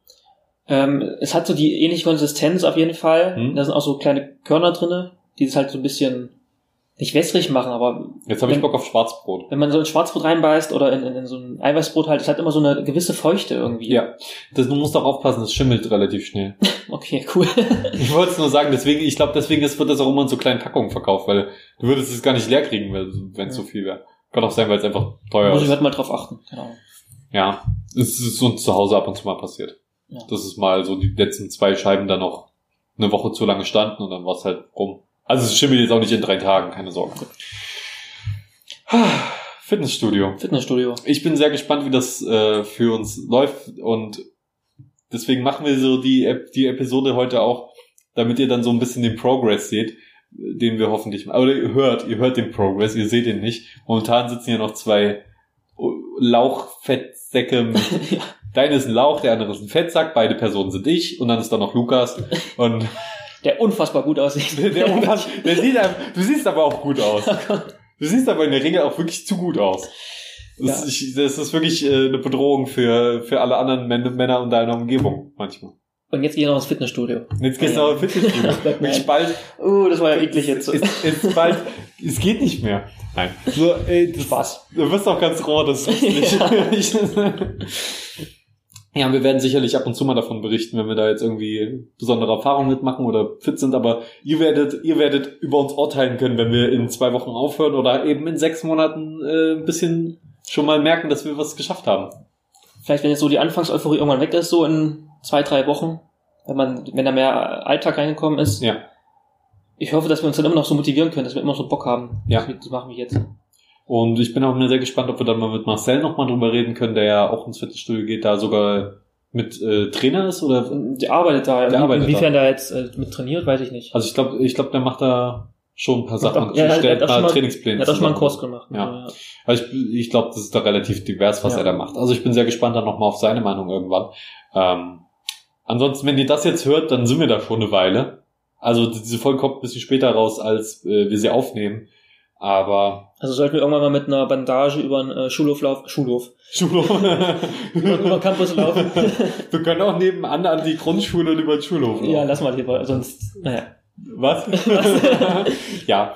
Speaker 2: Ähm, es hat so die ähnliche Konsistenz auf jeden Fall.
Speaker 1: Hm.
Speaker 2: Da sind auch so kleine Körner drinne, die es halt so ein bisschen nicht wässrig machen, aber
Speaker 1: Jetzt habe ich Bock auf Schwarzbrot.
Speaker 2: wenn man so ein Schwarzbrot reinbeißt oder in, in, in so ein Eiweißbrot halt, es hat immer so eine gewisse Feuchte irgendwie.
Speaker 1: Ja, das, du musst auch aufpassen, es schimmelt relativ schnell.
Speaker 2: Okay, cool.
Speaker 1: Ich wollte es nur sagen, deswegen, ich glaube, deswegen ist, wird das auch immer in so kleinen Packungen verkauft, weil du würdest es gar nicht leer kriegen, wenn es so viel wäre. Kann auch sein, weil es einfach teuer
Speaker 2: Muss ich
Speaker 1: ist.
Speaker 2: halt mal drauf achten. Genau.
Speaker 1: Ja, es ist uns zu Hause ab und zu mal passiert.
Speaker 2: Ja.
Speaker 1: Das ist mal so die letzten zwei Scheiben dann noch eine Woche zu lange standen und dann war es halt rum. Also es schimmelt jetzt auch nicht in drei Tagen, keine Sorge. Fitnessstudio.
Speaker 2: Fitnessstudio.
Speaker 1: Ich bin sehr gespannt, wie das äh, für uns läuft und deswegen machen wir so die, die Episode heute auch, damit ihr dann so ein bisschen den Progress seht, den wir hoffentlich, oder ihr hört, ihr hört den Progress, ihr seht ihn nicht. Momentan sitzen hier noch zwei Lauchfettsäcke mit,
Speaker 2: Ja.
Speaker 1: deine ist ein Lauch, der andere ist ein Fettsack, beide Personen sind ich und dann ist da noch Lukas und
Speaker 2: Der unfassbar gut aussieht.
Speaker 1: der, der, umfasst- der sieht, du siehst aber auch gut aus. Du siehst aber in der Regel auch wirklich zu gut aus. Das,
Speaker 2: Ja.
Speaker 1: ich, das ist wirklich äh, eine Bedrohung für, für alle anderen Män Männer in deiner Umgebung manchmal.
Speaker 2: Und jetzt gehe ich noch ins Fitnessstudio.
Speaker 1: Und jetzt gehst du auch ins Fitnessstudio.
Speaker 2: Oh.
Speaker 1: Wirklich bald.
Speaker 2: Uh, das war ja eklig jetzt.
Speaker 1: Es ist bald. Es geht nicht mehr. Nein. Nur, ey, das,
Speaker 2: Spaß.
Speaker 1: Du wirst auch ganz roh, das ist nicht. Ja, wir werden sicherlich ab und zu mal davon berichten, wenn wir da jetzt irgendwie besondere Erfahrungen mitmachen oder fit sind, aber ihr werdet, ihr werdet über uns urteilen können, wenn wir in zwei Wochen aufhören oder eben in sechs Monaten äh, ein bisschen schon mal merken, dass wir was geschafft haben.
Speaker 2: Vielleicht, wenn jetzt so die Anfangseuphorie irgendwann weg ist, so in zwei, drei Wochen, wenn man, wenn da mehr Alltag reingekommen ist.
Speaker 1: Ja.
Speaker 2: Ich hoffe, dass wir uns dann immer noch so motivieren können, dass wir immer noch so Bock haben.
Speaker 1: Ja.
Speaker 2: Das machen wir jetzt.
Speaker 1: Und ich bin auch mir sehr gespannt, ob wir dann mal mit Marcel nochmal drüber reden können, der ja auch ins Fitnessstudio geht, da sogar mit äh, Trainer ist oder
Speaker 2: Der arbeitet da.
Speaker 1: Der arbeitet
Speaker 2: Inwiefern der jetzt äh, mit trainiert, weiß ich nicht.
Speaker 1: also ich glaube, ich glaube, der macht da schon ein paar
Speaker 2: Macht
Speaker 1: Sachen,
Speaker 2: auch- ja, er
Speaker 1: stellt
Speaker 2: er hat
Speaker 1: mal Trainingspläne.
Speaker 2: Er hat auch schon mal einen. Kurs gemacht.
Speaker 1: Ja.
Speaker 2: Also,
Speaker 1: Also ich, ich glaube, das ist da relativ divers, was
Speaker 2: Ja.
Speaker 1: er da macht. Also ich bin sehr gespannt dann nochmal auf seine Meinung irgendwann. Ähm, ansonsten, wenn ihr das jetzt hört, dann sind wir da schon eine Weile. Also diese Folge kommt ein bisschen später raus, als äh, wir sie aufnehmen. Aber
Speaker 2: also sollten wir irgendwann mal mit einer Bandage über einen äh, Schulhof laufen. Schulhof.
Speaker 1: Schulhof.
Speaker 2: über, Campus laufen.
Speaker 1: wir können auch nebenan an die Grundschule und über den Schulhof.
Speaker 2: ja, lass mal lieber, sonst, naja.
Speaker 1: Was? ja.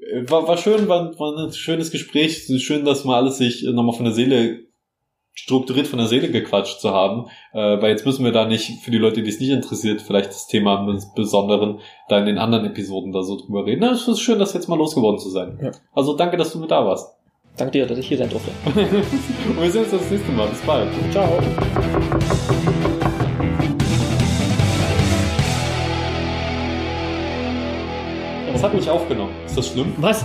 Speaker 1: Äh, War, war schön, war, war ein schönes Gespräch. Schön, dass mal alles sich nochmal von der Seele strukturiert von der Seele gequatscht zu haben. Äh, weil jetzt müssen wir da nicht, für die Leute, die es nicht interessiert, vielleicht das Thema im Besonderen da in den anderen Episoden da so drüber reden. Na, es ist schön, das jetzt mal losgeworden zu sein.
Speaker 2: Ja.
Speaker 1: Also danke, dass du mit da warst.
Speaker 2: Danke dir, dass ich hier sein durfte.
Speaker 1: Und wir sehen uns das nächste Mal. Bis bald.
Speaker 2: Ciao.
Speaker 1: Das hat mich aufgenommen. Ist das schlimm?
Speaker 2: Was?